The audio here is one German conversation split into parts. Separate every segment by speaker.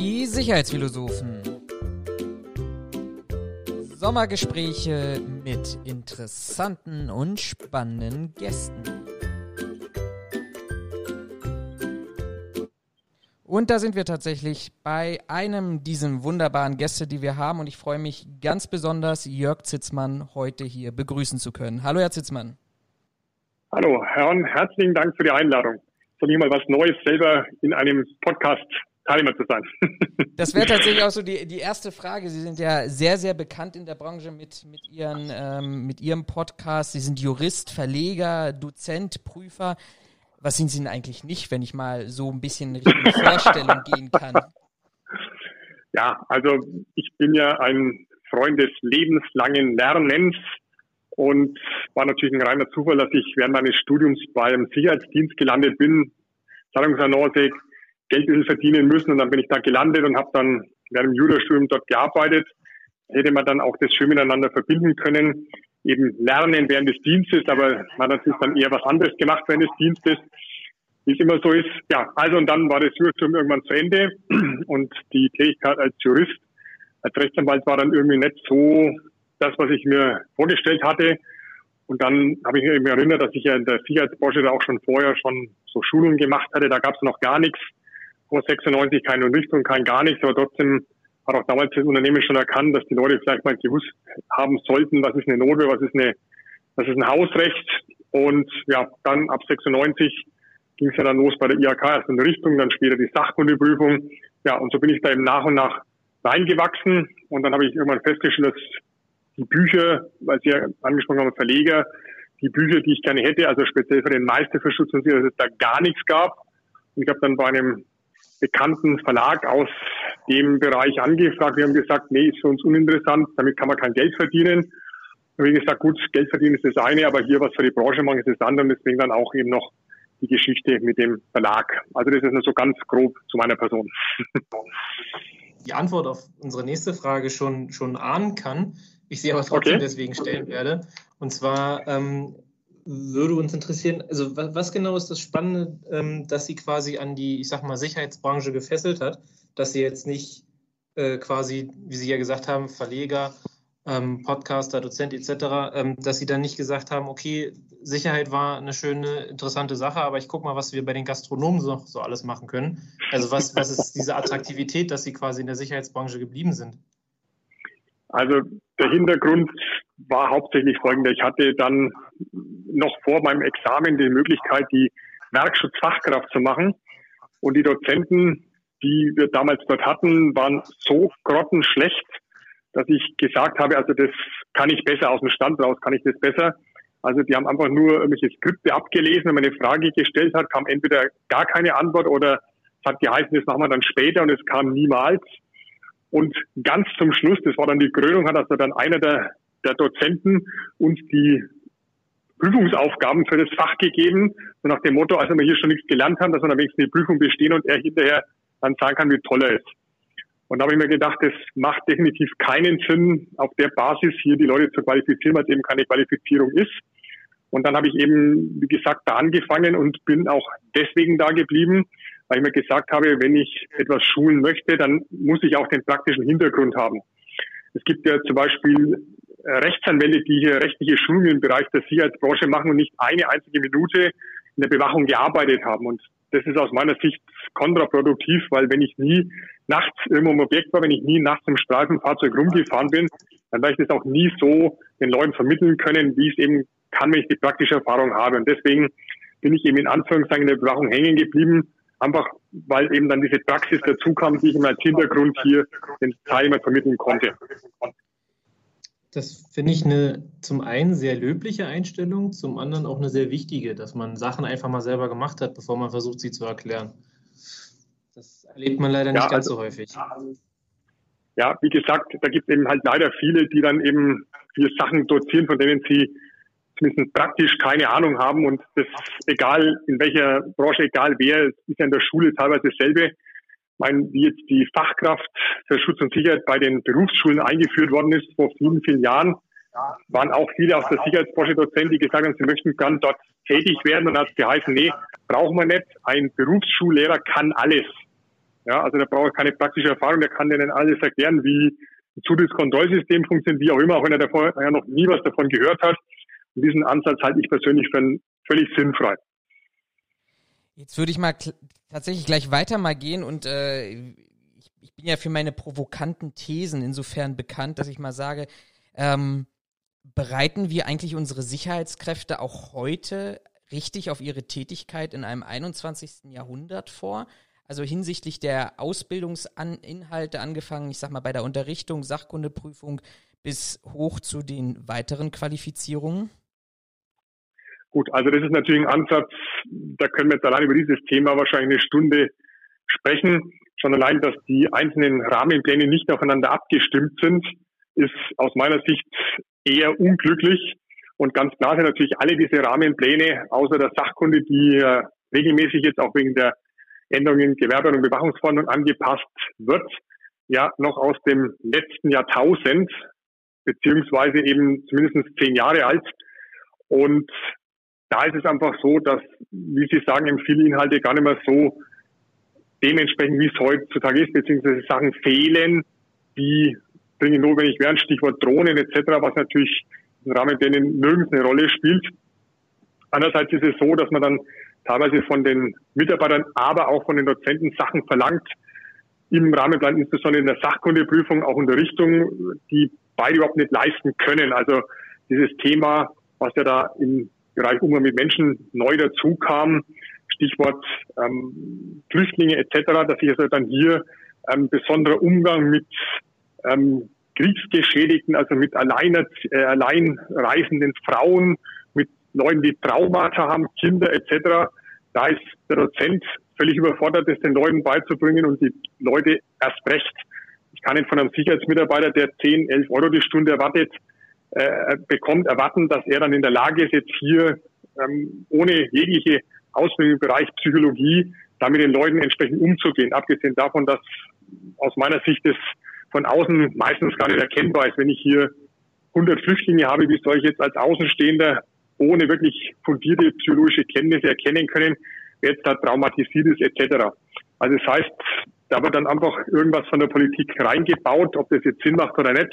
Speaker 1: Die Sicherheitsphilosophen. Sommergespräche mit interessanten und spannenden Gästen. Und da sind wir tatsächlich bei einem dieser wunderbaren Gäste, die wir haben. Und ich freue mich ganz besonders, Jörg Zitzmann heute hier begrüßen zu können. Hallo, Herr Zitzmann.
Speaker 2: Hallo, Herr herzlichen Dank für die Einladung. Soll ich mal was Neues selber in einem Podcast Teilnehmer zu sein.
Speaker 1: das wäre tatsächlich auch so die, die erste Frage. Sie sind ja sehr, sehr bekannt in der Branche mit, mit, ihren, ähm, mit Ihrem Podcast. Sie sind Jurist, Verleger, Dozent, Prüfer. Was sind Sie denn eigentlich nicht, wenn ich mal so ein bisschen in Richtung Vorstellung gehen kann?
Speaker 2: Ja, also ich bin ja ein Freund des lebenslangen Lernens und war natürlich ein reiner Zufall, dass ich während meines Studiums beim Sicherheitsdienst gelandet bin, Zahlungsannonce, Geld ein bisschen verdienen müssen und dann bin ich da gelandet und habe dann während dem Jurastudium dort gearbeitet. Hätte man dann auch das schön miteinander verbinden können, eben lernen während des Dienstes, aber man hat natürlich dann eher was anderes gemacht während des Dienstes, wie es immer so ist. Ja, also und dann war das Jurastudium irgendwann zu Ende und die Tätigkeit als Jurist, als Rechtsanwalt war dann irgendwie nicht so das, was ich mir vorgestellt hatte. Und dann habe ich mich erinnert, dass ich ja in der Sicherheitsbranche da auch schon vorher schon so Schulungen gemacht hatte. Da gab es noch gar nichts vor 96 keine Unterrichtung, kein gar nichts, aber trotzdem hat auch damals das Unternehmen schon erkannt, dass die Leute vielleicht mal gewusst haben sollten, was ist eine Note, was ist eine, was ist ein Hausrecht. Und ja, dann ab 96 ging es ja dann los bei der IHK, erst in Richtung, dann später die Sachkundeprüfung. Ja, und so bin ich da eben nach und nach reingewachsen. Und dann habe ich irgendwann festgestellt, dass die Bücher, weil Sie ja angesprochen haben, Verleger, die Bücher, die ich gerne hätte, also speziell für den Meister für Schutz und Sicherheit, dass es da gar nichts gab. Und ich habe dann bei einem bekannten Verlag aus dem Bereich angefragt. Wir haben gesagt, nee, ist für uns uninteressant, damit kann man kein Geld verdienen. Und wie gesagt, gut, Geld verdienen ist das eine, aber hier was für die Branche machen ist das andere und deswegen dann auch eben noch die Geschichte mit dem Verlag. Also das ist nur so ganz grob zu meiner Person.
Speaker 3: Die Antwort auf unsere nächste Frage schon, schon ahnen kann, ich sie aber trotzdem okay. deswegen stellen werde. Und zwar, ähm, würde uns interessieren, also was, genau ist das Spannende, ähm, dass sie quasi an die, ich sag mal, Sicherheitsbranche gefesselt hat, dass sie jetzt nicht äh, quasi, wie Sie ja gesagt haben, Verleger, ähm, Podcaster, Dozent etc., ähm, dass sie dann nicht gesagt haben, okay, Sicherheit war eine schöne, interessante Sache, aber ich gucke mal, was wir bei den Gastronomen so, so alles machen können. Also was, was ist diese Attraktivität, dass sie quasi in der Sicherheitsbranche geblieben sind?
Speaker 2: Also der Hintergrund war hauptsächlich folgender. Ich hatte dann noch vor meinem Examen die Möglichkeit, die Werkschutzfachkraft zu machen. Und die Dozenten, die wir damals dort hatten, waren so grottenschlecht, dass ich gesagt habe, also das kann ich besser aus dem Stand raus, kann ich das besser. Also die haben einfach nur irgendwelche Skripte abgelesen. Wenn man eine Frage gestellt hat, kam entweder gar keine Antwort oder es hat geheißen, das machen wir dann später und es kam niemals. Und ganz zum Schluss, das war dann die Krönung, hat also dann einer der, der Dozenten uns die Prüfungsaufgaben für das Fach gegeben, so nach dem Motto, also wir hier schon nichts gelernt haben, dass wir dann wenigstens die Prüfung bestehen und er hinterher dann sagen kann, wie toll er ist. Und da habe ich mir gedacht, das macht definitiv keinen Sinn, auf der Basis hier die Leute zu qualifizieren, weil es eben keine Qualifizierung ist. Und dann habe ich eben, wie gesagt, da angefangen und bin auch deswegen da geblieben, weil ich mir gesagt habe, wenn ich etwas schulen möchte, dann muss ich auch den praktischen Hintergrund haben. Es gibt ja zum Beispiel Rechtsanwälte, die hier rechtliche Schulungen im Bereich der Sicherheitsbranche machen und nicht eine einzige Minute in der Bewachung gearbeitet haben. Und das ist aus meiner Sicht kontraproduktiv, weil wenn ich nie nachts irgendwo im Objekt war, wenn ich nie nachts im Streifenfahrzeug rumgefahren bin, dann werde ich das auch nie so den Leuten vermitteln können, wie es eben kann, wenn ich die praktische Erfahrung habe. Und deswegen bin ich eben in Anführungszeichen in der Bewachung hängen geblieben einfach weil eben dann diese Praxis dazu kam, die ich mir als Hintergrund hier den Teilnehmern vermitteln konnte.
Speaker 3: Das finde ich eine zum einen sehr löbliche Einstellung, zum anderen auch eine sehr wichtige, dass man Sachen einfach mal selber gemacht hat, bevor man versucht, sie zu erklären. Das erlebt man leider nicht ja, ganz also, so häufig.
Speaker 2: Ja, wie gesagt, da gibt es eben halt leider viele, die dann eben viele Sachen dozieren, von denen sie zumindest praktisch keine Ahnung haben und das egal in welcher Branche, egal wer, ist ja in der Schule teilweise dasselbe. Meine, wie jetzt die Fachkraft für Schutz und Sicherheit bei den Berufsschulen eingeführt worden ist vor vielen, vielen Jahren, waren auch viele aus der Sicherheitsbranche Dozenten, die gesagt haben, sie möchten gern dort tätig werden und hat geheißen, nee, brauchen wir nicht. Ein Berufsschullehrer kann alles. Ja, also der braucht keine praktische Erfahrung, der kann denen alles erklären, wie ein Zutrittskontrollsystem funktioniert, wie auch immer, auch wenn er davor ja noch nie was davon gehört hat. Und diesen Ansatz halte ich persönlich für völlig sinnfrei.
Speaker 1: Jetzt würde ich mal tatsächlich gleich weiter mal gehen und äh, ich, ich, bin ja für meine provokanten Thesen insofern bekannt, dass ich mal sage, ähm, bereiten wir eigentlich unsere Sicherheitskräfte auch heute richtig auf ihre Tätigkeit in einem 21. Jahrhundert vor? Also hinsichtlich der Ausbildungsinhalte angefangen, ich sag mal bei der Unterrichtung, Sachkundeprüfung bis hoch zu den weiteren Qualifizierungen?
Speaker 2: Gut, also das ist natürlich ein Ansatz, da können wir jetzt allein über dieses Thema wahrscheinlich eine Stunde sprechen. Schon allein, dass die einzelnen Rahmenpläne nicht aufeinander abgestimmt sind, ist aus meiner Sicht eher unglücklich. Und ganz klar sind natürlich alle diese Rahmenpläne, außer der Sachkunde, die äh, regelmäßig jetzt auch wegen der Änderungen Gewerbe- und Bewachungsverordnung angepasst wird, ja noch aus dem letzten Jahrtausend, beziehungsweise eben zumindest zehn Jahre alt. Und da ist es einfach so, dass, wie Sie sagen, eben viele Inhalte gar nicht mehr so dementsprechend, wie es heutzutage ist, beziehungsweise Sachen fehlen, die dringend notwendig wären, Stichwort Drohnen etc., was natürlich im Rahmen denen nirgends eine Rolle spielt. Andererseits ist es so, dass man dann teilweise von den Mitarbeitern, aber auch von den Dozenten Sachen verlangt, im Rahmenplan, insbesondere in der Sachkundeprüfung, auch Unterrichtung, die beide überhaupt nicht leisten können. Also dieses Thema, was ja da im Bereich Umgang mit Menschen neu dazu kam, Stichwort ähm, Flüchtlinge etc., dass sich also dann hier ähm, besonderer Umgang mit ähm, Kriegsgeschädigten, also mit alleine, äh, alleinreisenden Frauen, mit Leuten, die Traumata haben, Kinder etc., da ist der Dozent völlig überfordert, das den Leuten beizubringen und die Leute erst recht. Ich kann nicht von einem Sicherheitsmitarbeiter, der 10, 11 Euro die Stunde erwartet, äh, bekommt, erwarten, dass er dann in der Lage ist, jetzt hier ähm, ohne jegliche Ausbildung im Bereich Psychologie da mit den Leuten entsprechend umzugehen. Abgesehen davon, dass aus meiner Sicht es von außen meistens gar nicht erkennbar ist, wenn ich hier 100 Flüchtlinge habe, wie soll ich jetzt als Außenstehender ohne wirklich fundierte psychologische Kenntnisse erkennen können, wer jetzt da traumatisiert ist etc. Also das heißt, da wird dann einfach irgendwas von der Politik reingebaut, ob das jetzt Sinn macht oder nicht,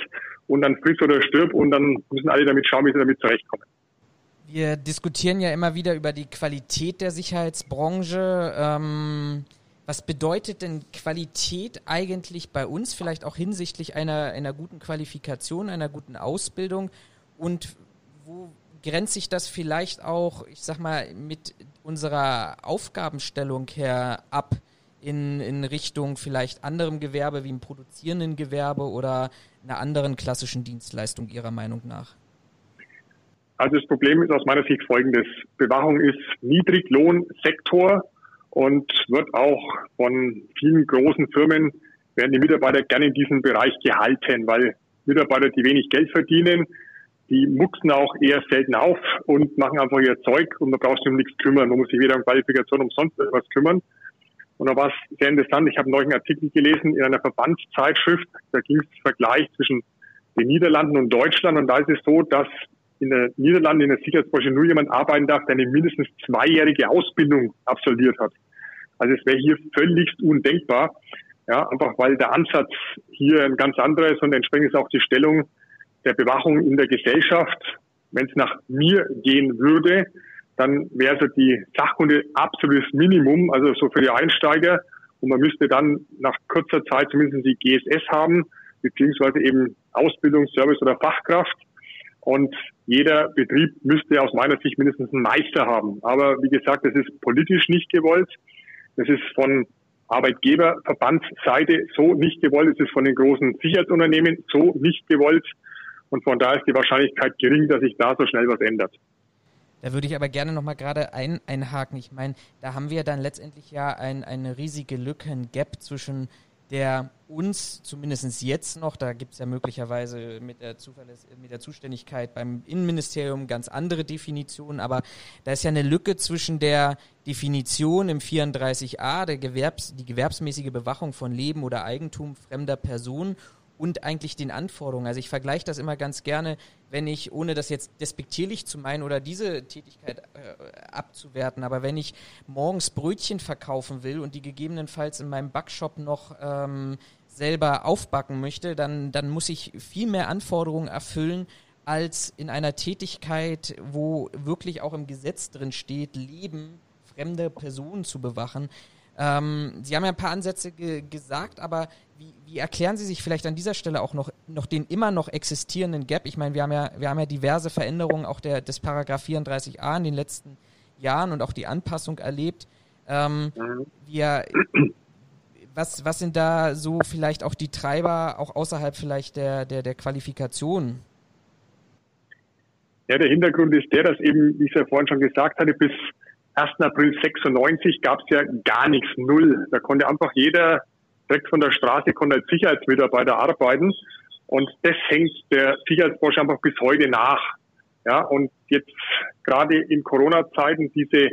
Speaker 2: und dann friss oder stirb und dann müssen alle damit schauen, wie sie damit zurechtkommen.
Speaker 1: Wir diskutieren ja immer wieder über die Qualität der Sicherheitsbranche. Ähm, was bedeutet denn Qualität eigentlich bei uns, vielleicht auch hinsichtlich einer, einer guten Qualifikation, einer guten Ausbildung? Und wo grenzt sich das vielleicht auch, ich sag mal, mit unserer Aufgabenstellung her ab in, in Richtung vielleicht anderem Gewerbe wie im produzierenden Gewerbe oder einer anderen klassischen Dienstleistung Ihrer Meinung nach?
Speaker 2: Also das Problem ist aus meiner Sicht folgendes. Bewachung ist Niedriglohnsektor und wird auch von vielen großen Firmen werden die Mitarbeiter gerne in diesem Bereich gehalten, weil Mitarbeiter, die wenig Geld verdienen, die mucksen auch eher selten auf und machen einfach ihr Zeug und man braucht sich um nichts kümmern. Man muss sich weder um Qualifikation umsonst etwas kümmern. Und da war es sehr interessant. Ich habe neulich einen Artikel gelesen in einer Verbandszeitschrift. Da ging es Vergleich zwischen den Niederlanden und Deutschland. Und da ist es so, dass in den Niederlanden in der Sicherheitsbranche nur jemand arbeiten darf, der eine mindestens zweijährige Ausbildung absolviert hat. Also es wäre hier völligst undenkbar. Ja, einfach weil der Ansatz hier ein ganz anderer ist und entsprechend ist auch die Stellung der Bewachung in der Gesellschaft. Wenn es nach mir gehen würde, dann wäre so die Sachkunde absolutes Minimum, also so für die Einsteiger. Und man müsste dann nach kurzer Zeit zumindest die GSS haben, beziehungsweise eben Ausbildung, Service oder Fachkraft. Und jeder Betrieb müsste aus meiner Sicht mindestens einen Meister haben. Aber wie gesagt, das ist politisch nicht gewollt. Das ist von Arbeitgeberverbandsseite so nicht gewollt. Es ist von den großen Sicherheitsunternehmen so nicht gewollt. Und von daher ist die Wahrscheinlichkeit gering, dass sich da so schnell was ändert.
Speaker 1: Da würde ich aber gerne nochmal gerade ein, einhaken. Ich meine, da haben wir dann letztendlich ja ein, eine riesige Lücke, ein Gap zwischen der uns, zumindest jetzt noch, da gibt es ja möglicherweise mit der, mit der Zuständigkeit beim Innenministerium ganz andere Definitionen, aber da ist ja eine Lücke zwischen der Definition im 34a, der Gewerbs-, die gewerbsmäßige Bewachung von Leben oder Eigentum fremder Personen und eigentlich den Anforderungen. Also ich vergleiche das immer ganz gerne, wenn ich, ohne das jetzt despektierlich zu meinen oder diese Tätigkeit äh, abzuwerten, aber wenn ich morgens Brötchen verkaufen will und die gegebenenfalls in meinem Backshop noch ähm, selber aufbacken möchte, dann, dann muss ich viel mehr Anforderungen erfüllen, als in einer Tätigkeit, wo wirklich auch im Gesetz drin steht, Leben fremde Personen zu bewachen. Ähm, Sie haben ja ein paar Ansätze ge gesagt, aber wie, wie, erklären Sie sich vielleicht an dieser Stelle auch noch, noch den immer noch existierenden Gap? Ich meine, wir haben ja, wir haben ja diverse Veränderungen auch der, des Paragraph 34a in den letzten Jahren und auch die Anpassung erlebt. Ähm, wir, was, was sind da so vielleicht auch die Treiber, auch außerhalb vielleicht der, der, der Qualifikation?
Speaker 2: Ja, der Hintergrund ist der, dass eben, wie ich es ja vorhin schon gesagt hatte, bis 1. April 96 gab es ja gar nichts, null. Da konnte einfach jeder direkt von der Straße konnte als Sicherheitsmitarbeiter arbeiten. Und das hängt der Sicherheitsbranche einfach bis heute nach. Ja, und jetzt gerade in Corona-Zeiten diese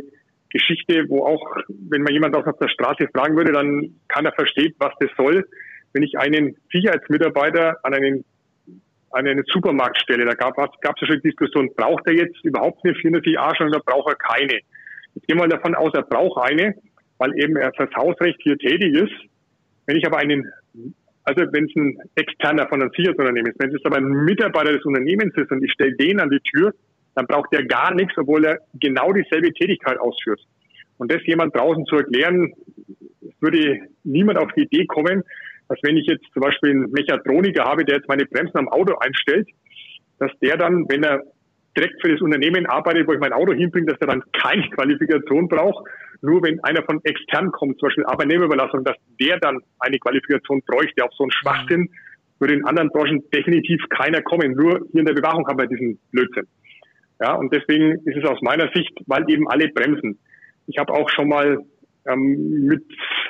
Speaker 2: Geschichte, wo auch, wenn man jemand auf der Straße fragen würde, dann kann er verstehen, was das soll. Wenn ich einen Sicherheitsmitarbeiter an einen an eine Supermarktstelle. Da gab es ja schon Diskussion, braucht er jetzt überhaupt eine 404a oder braucht er keine? Jetzt gehen wir davon aus, er braucht eine, weil eben er fürs Hausrecht hier tätig ist. Wenn ich aber einen, also wenn es ein externer von einem Sicherheitsunternehmen ist, wenn es aber ein Mitarbeiter des Unternehmens ist und ich stelle den an die Tür, dann braucht er gar nichts, obwohl er genau dieselbe Tätigkeit ausführt. Und das jemand draußen zu erklären, würde niemand auf die Idee kommen, dass wenn ich jetzt zum Beispiel einen Mechatroniker habe, der jetzt meine Bremsen am Auto einstellt, dass der dann, wenn er direkt für das Unternehmen arbeitet, wo ich mein Auto hinbringe, dass er dann keine Qualifikation braucht. Nur wenn einer von extern kommt, zum Beispiel Arbeitnehmerüberlassung, dass der dann eine Qualifikation bräuchte. Auf so einen Schwachsinn würde in anderen Branchen definitiv keiner kommen. Nur hier in der Bewachung haben wir diesen Blödsinn. Ja, und deswegen ist es aus meiner Sicht, weil eben alle bremsen. Ich habe auch schon mal ähm, mit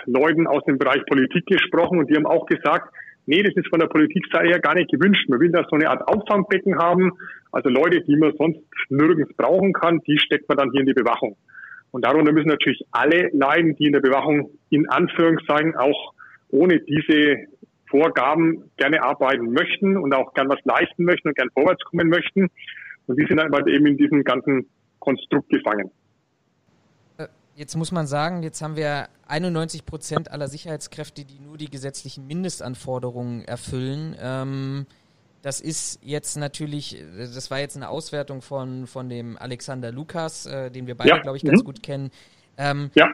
Speaker 2: Leuten aus dem Bereich Politik gesprochen und die haben auch gesagt, nee, das ist von der Politikseite her gar nicht gewünscht. Man will da so eine Art Auffangbecken haben, also Leute, die man sonst nirgends brauchen kann, die steckt man dann hier in die Bewachung. Und darunter müssen natürlich alle leiden, die in der Bewachung in Anführungszeichen auch ohne diese Vorgaben gerne arbeiten möchten und auch gern was leisten möchten und gern vorwärts kommen möchten. Und die sind dann halt eben in diesem ganzen Konstrukt gefangen.
Speaker 1: Jetzt muss man sagen, jetzt haben wir 91 Prozent aller Sicherheitskräfte, die nur die gesetzlichen Mindestanforderungen erfüllen. Ähm, das ist jetzt natürlich, das war jetzt eine Auswertung von, von dem Alexander Lukas, äh, den wir beide, ja. glaube ich, ganz mhm. gut kennen. Ähm, ja.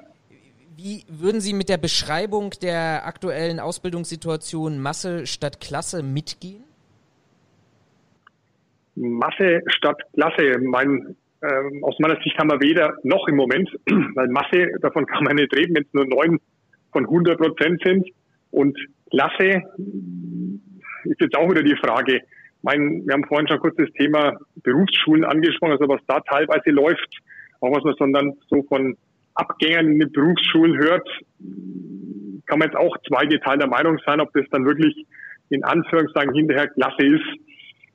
Speaker 1: Wie würden Sie mit der Beschreibung der aktuellen Ausbildungssituation Masse statt Klasse mitgehen?
Speaker 2: Masse statt Klasse. Mein ähm, aus meiner Sicht haben wir weder noch im Moment, weil Masse, davon kann man nicht reden, wenn es nur neun von 100 Prozent sind. Und Klasse ist jetzt auch wieder die Frage. Mein, wir haben vorhin schon kurz das Thema Berufsschulen angesprochen, also was da teilweise läuft, auch was man dann so von Abgängern in den Berufsschulen hört, kann man jetzt auch zweigeteilter Meinung sein, ob das dann wirklich in Anführungszeichen hinterher Klasse ist.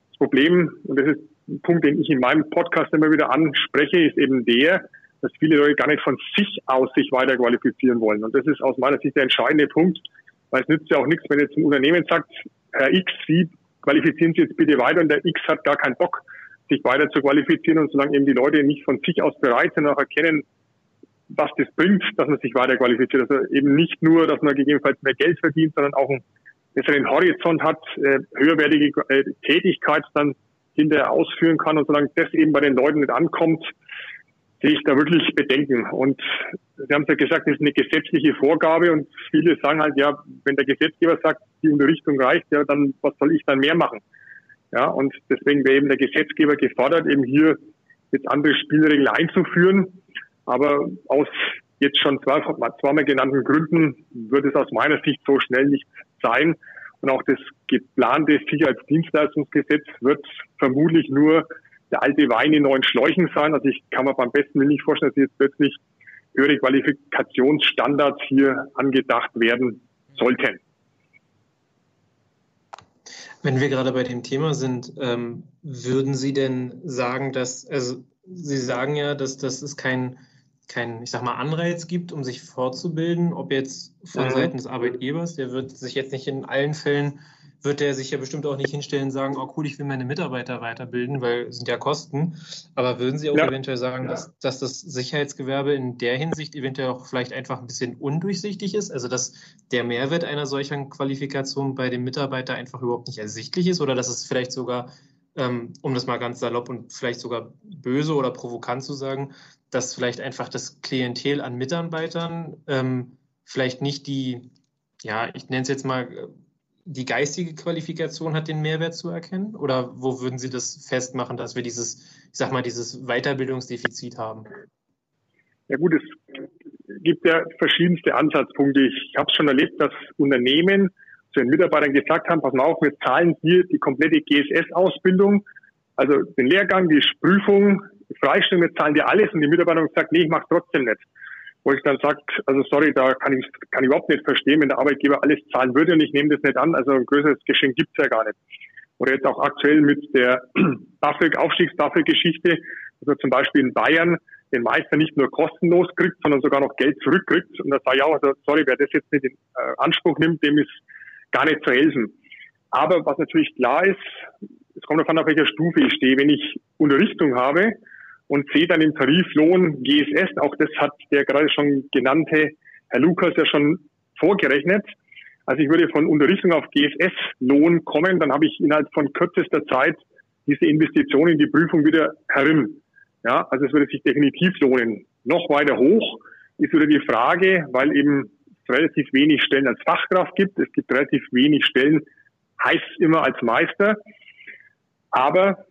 Speaker 2: Das Problem, und das ist Punkt, den ich in meinem Podcast immer wieder anspreche, ist eben der, dass viele Leute gar nicht von sich aus sich weiter qualifizieren wollen. Und das ist aus meiner Sicht der entscheidende Punkt, weil es nützt ja auch nichts, wenn jetzt ein Unternehmen sagt, Herr X, Sie qualifizieren Sie jetzt bitte weiter und der X hat gar keinen Bock, sich weiter zu qualifizieren und solange eben die Leute nicht von sich aus bereit sind, auch erkennen, was das bringt, dass man sich weiter qualifiziert. Also eben nicht nur, dass man gegebenenfalls mehr Geld verdient, sondern auch einen besseren Horizont hat, äh, höherwertige äh, Tätigkeit dann hinterher ausführen kann. Und solange das eben bei den Leuten nicht ankommt, sehe ich da wirklich Bedenken. Und Sie haben es ja gesagt, das ist eine gesetzliche Vorgabe und viele sagen halt, ja, wenn der Gesetzgeber sagt, die Unterrichtung reicht, ja, dann was soll ich dann mehr machen? Ja, und deswegen wäre eben der Gesetzgeber gefordert, eben hier jetzt andere Spielregeln einzuführen. Aber aus jetzt schon zwei, zweimal genannten Gründen wird es aus meiner Sicht so schnell nicht sein. Und auch das geplante Sicherheitsdienstleistungsgesetz wird vermutlich nur der alte Wein in neuen Schläuchen sein. Also ich kann mir beim besten Willen nicht vorstellen, dass jetzt plötzlich höhere Qualifikationsstandards hier angedacht werden sollten.
Speaker 3: Wenn wir gerade bei dem Thema sind, ähm, würden Sie denn sagen, dass, also Sie sagen ja, dass das ist kein keinen, ich sag mal, Anreiz gibt, um sich fortzubilden, ob jetzt von mhm. Seiten des Arbeitgebers, der wird sich jetzt nicht in allen Fällen wird er sich ja bestimmt auch nicht hinstellen und sagen, oh cool, ich will meine Mitarbeiter weiterbilden, weil es sind ja Kosten. Aber würden Sie auch ja. eventuell sagen, dass, dass das Sicherheitsgewerbe in der Hinsicht eventuell auch vielleicht einfach ein bisschen undurchsichtig ist? Also dass der Mehrwert einer solchen Qualifikation bei dem Mitarbeiter einfach überhaupt nicht ersichtlich ist oder dass es vielleicht sogar ähm, um das mal ganz salopp und vielleicht sogar böse oder provokant zu sagen, dass vielleicht einfach das Klientel an Mitarbeitern ähm, vielleicht nicht die, ja, ich nenne es jetzt mal, die geistige Qualifikation hat, den Mehrwert zu erkennen? Oder wo würden Sie das festmachen, dass wir dieses, ich sag mal, dieses Weiterbildungsdefizit haben?
Speaker 2: Ja gut, es gibt ja verschiedenste Ansatzpunkte. Ich habe schon erlebt, dass Unternehmen zu den Mitarbeitern gesagt haben, pass mal auf, wir zahlen hier die komplette GSS-Ausbildung, also den Lehrgang, die Prüfung, die Freistellung, wir zahlen dir alles und die Mitarbeiter haben gesagt, nee, ich mache trotzdem nicht. Wo ich dann sage, also sorry, da kann ich, kann ich überhaupt nicht verstehen, wenn der Arbeitgeber alles zahlen würde und ich nehme das nicht an, also ein größeres Geschenk gibt's ja gar nicht. Oder jetzt auch aktuell mit der Aufstiegstafelgeschichte, also zum Beispiel in Bayern den Meister nicht nur kostenlos kriegt, sondern sogar noch Geld zurückkriegt. Und da sage ich auch, also sorry, wer das jetzt nicht in äh, Anspruch nimmt, dem ist gar nicht zu helfen. Aber was natürlich klar ist, es kommt davon, auf welcher Stufe ich stehe. Wenn ich Unterrichtung habe und sehe dann im Tariflohn GSS, auch das hat der gerade schon genannte Herr Lukas ja schon vorgerechnet. Also ich würde von Unterrichtung auf GSS-Lohn kommen, dann habe ich innerhalb von kürzester Zeit diese Investition in die Prüfung wieder herin. Ja, also es würde sich definitiv lohnen. Noch weiter hoch ist wieder die Frage, weil eben relativ wenig Stellen als Fachkraft gibt. Es gibt relativ wenig Stellen, heißt immer als Meister. Aber,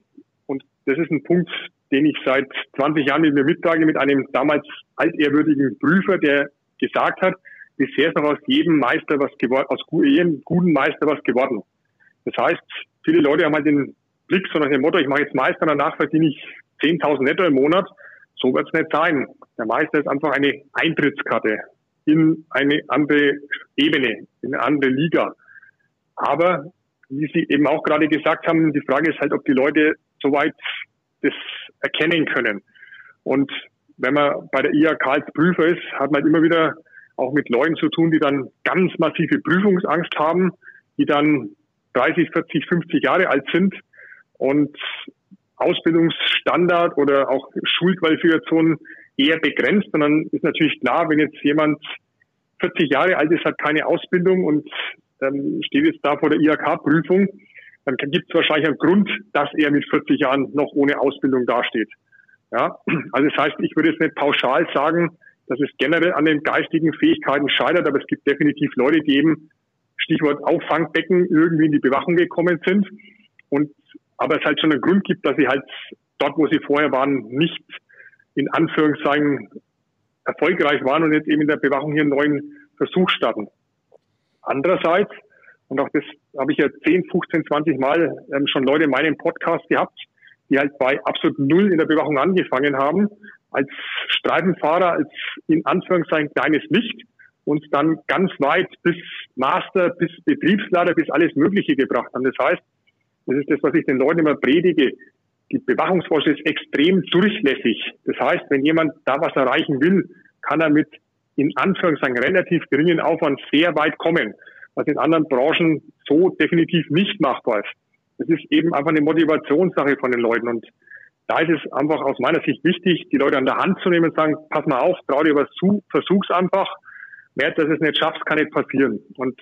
Speaker 2: und das ist ein Punkt, den ich seit 20 Jahren mit mir mittrage, mit einem damals altehrwürdigen Prüfer, der gesagt hat, bisher ist noch aus jedem Meister was geworden, aus jedem guten Meister was geworden. Das heißt, viele Leute haben halt den Blick so nach dem Motto, ich mache jetzt Meister, danach verdiene ich 10.000 netto im Monat. So wird es nicht sein. Der Meister ist einfach eine Eintrittskarte in eine andere Ebene, in eine andere Liga. Aber wie Sie eben auch gerade gesagt haben, die Frage ist halt, ob die Leute soweit das erkennen können. Und wenn man bei der IHK als Prüfer ist, hat man halt immer wieder auch mit Leuten zu tun, die dann ganz massive Prüfungsangst haben, die dann 30, 40, 50 Jahre alt sind und Ausbildungsstandard oder auch Schulqualifikation eher begrenzt. Dann ist natürlich klar, wenn jetzt jemand 40 Jahre alt ist, hat keine Ausbildung und ähm, steht jetzt da vor der IHK-Prüfung, dann gibt es wahrscheinlich einen Grund, dass er mit 40 Jahren noch ohne Ausbildung dasteht. Ja, also das heißt, ich würde jetzt nicht pauschal sagen, dass es generell an den geistigen Fähigkeiten scheitert, aber es gibt definitiv Leute, die eben Stichwort Auffangbecken irgendwie in die Bewachung gekommen sind und aber es halt schon einen Grund gibt, dass sie halt dort, wo sie vorher waren, nicht in Anführungszeichen erfolgreich waren und jetzt eben in der Bewachung hier einen neuen Versuch starten. Andererseits, und auch das habe ich ja 10, 15, 20 Mal ähm, schon Leute in meinem Podcast gehabt, die halt bei absolut null in der Bewachung angefangen haben, als Streifenfahrer, als in Anführungszeichen kleines Licht und dann ganz weit bis Master, bis Betriebsleiter, bis alles Mögliche gebracht haben. Das heißt, das ist das, was ich den Leuten immer predige. Die Bewachungsforschung ist extrem durchlässig. Das heißt, wenn jemand da was erreichen will, kann er mit in Anführungszeichen relativ geringen Aufwand sehr weit kommen, was in anderen Branchen so definitiv nicht machbar ist. Das ist eben einfach eine Motivationssache von den Leuten und da ist es einfach aus meiner Sicht wichtig, die Leute an der Hand zu nehmen und sagen, pass mal auf, trau dir was zu, versuch's einfach. Mehr, dass es nicht schaffst, kann nicht passieren. Und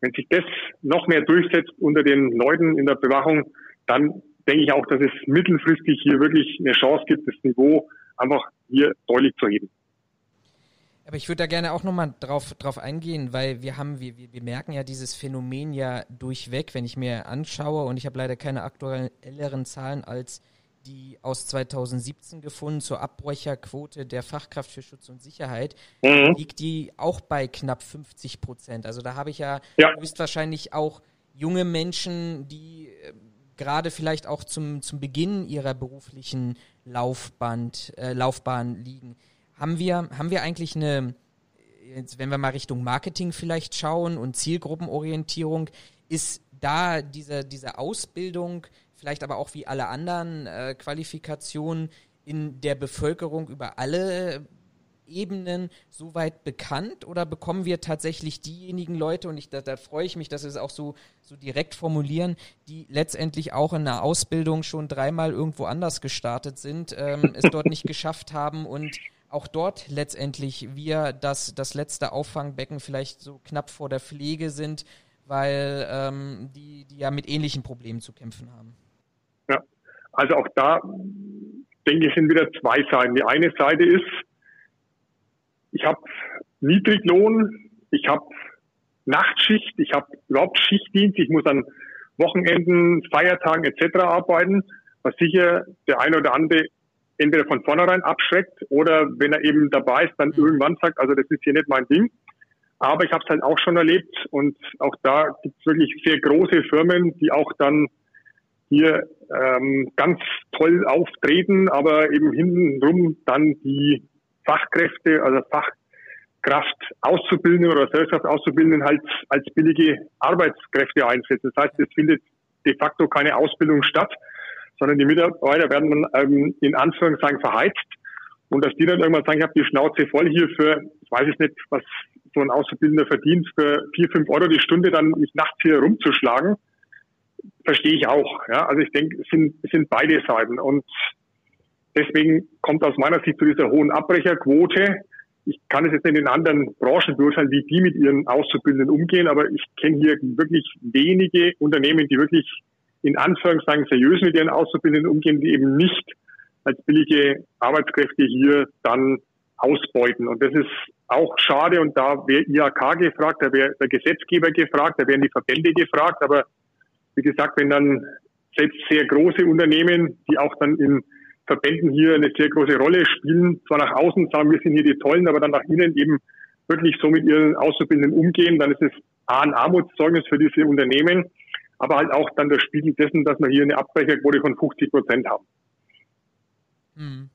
Speaker 2: wenn sich das noch mehr durchsetzt unter den Leuten in der Bewachung, dann denke ich auch, dass es mittelfristig hier wirklich eine Chance gibt, das Niveau einfach hier deutlich zu heben.
Speaker 1: Aber ich würde da gerne auch nochmal drauf, drauf eingehen, weil wir haben, wir, wir merken ja dieses Phänomen ja durchweg, wenn ich mir anschaue, und ich habe leider keine aktuelleren Zahlen als die aus 2017 gefunden zur Abbrecherquote der Fachkraft für Schutz und Sicherheit, mhm. liegt die auch bei knapp 50 Prozent. Also da habe ich ja, ja höchstwahrscheinlich auch junge Menschen, die äh, gerade vielleicht auch zum, zum Beginn ihrer beruflichen Laufbahn, äh, Laufbahn liegen. Haben wir, haben wir eigentlich eine, jetzt wenn wir mal Richtung Marketing vielleicht schauen und Zielgruppenorientierung, ist da diese, diese Ausbildung vielleicht aber auch wie alle anderen äh, Qualifikationen in der Bevölkerung über alle Ebenen soweit bekannt oder bekommen wir tatsächlich diejenigen Leute, und ich, da, da freue ich mich, dass Sie es auch so, so direkt formulieren, die letztendlich auch in der Ausbildung schon dreimal irgendwo anders gestartet sind, ähm, es dort nicht geschafft haben und auch dort letztendlich wir das, das letzte Auffangbecken vielleicht so knapp vor der Pflege sind, weil ähm, die, die ja mit ähnlichen Problemen zu kämpfen haben.
Speaker 2: Ja, also auch da denke ich, sind wieder zwei Seiten. Die eine Seite ist, ich habe Niedriglohn, ich habe Nachtschicht, ich habe überhaupt Schichtdienst, ich muss an Wochenenden, Feiertagen etc. arbeiten, was sicher der eine oder andere entweder von vornherein abschreckt oder wenn er eben dabei ist, dann irgendwann sagt, also das ist hier nicht mein Ding. Aber ich habe es halt auch schon erlebt und auch da gibt es wirklich sehr große Firmen, die auch dann hier ähm, ganz toll auftreten, aber eben hintenrum dann die Fachkräfte, also Fachkraft auszubildenden oder Selbstkraft auszubildenden halt als billige Arbeitskräfte einsetzen. Das heißt, es findet de facto keine Ausbildung statt, sondern die Mitarbeiter werden dann ähm, in Anführungszeichen verheizt und dass die dann irgendwann sagen, ich habe die Schnauze voll hier für, ich weiß es nicht, was so ein Auszubildender verdient, für vier, fünf Euro die Stunde dann mich nachts hier rumzuschlagen, verstehe ich auch. Ja? Also ich denke, es sind, es sind beide Seiten und deswegen kommt aus meiner Sicht zu dieser hohen Abbrecherquote. Ich kann es jetzt in den anderen Branchen beurteilen, wie die mit ihren Auszubildenden umgehen, aber ich kenne hier wirklich wenige Unternehmen, die wirklich in Anführungszeichen seriös mit ihren Auszubildenden umgehen, die eben nicht als billige Arbeitskräfte hier dann ausbeuten. Und das ist auch schade und da wäre IHK gefragt, da wäre der Gesetzgeber gefragt, da wären die Verbände gefragt. Aber wie gesagt, wenn dann selbst sehr große Unternehmen, die auch dann in Verbänden hier eine sehr große Rolle spielen, zwar nach außen sagen, wir sind hier die Tollen, aber dann nach innen eben wirklich so mit ihren Auszubildenden umgehen, dann ist es A, ein Armutszeugnis für diese Unternehmen aber halt auch dann der Spiegel dessen, dass wir hier eine Abbrecherquote von 50 Prozent haben.
Speaker 3: Hm.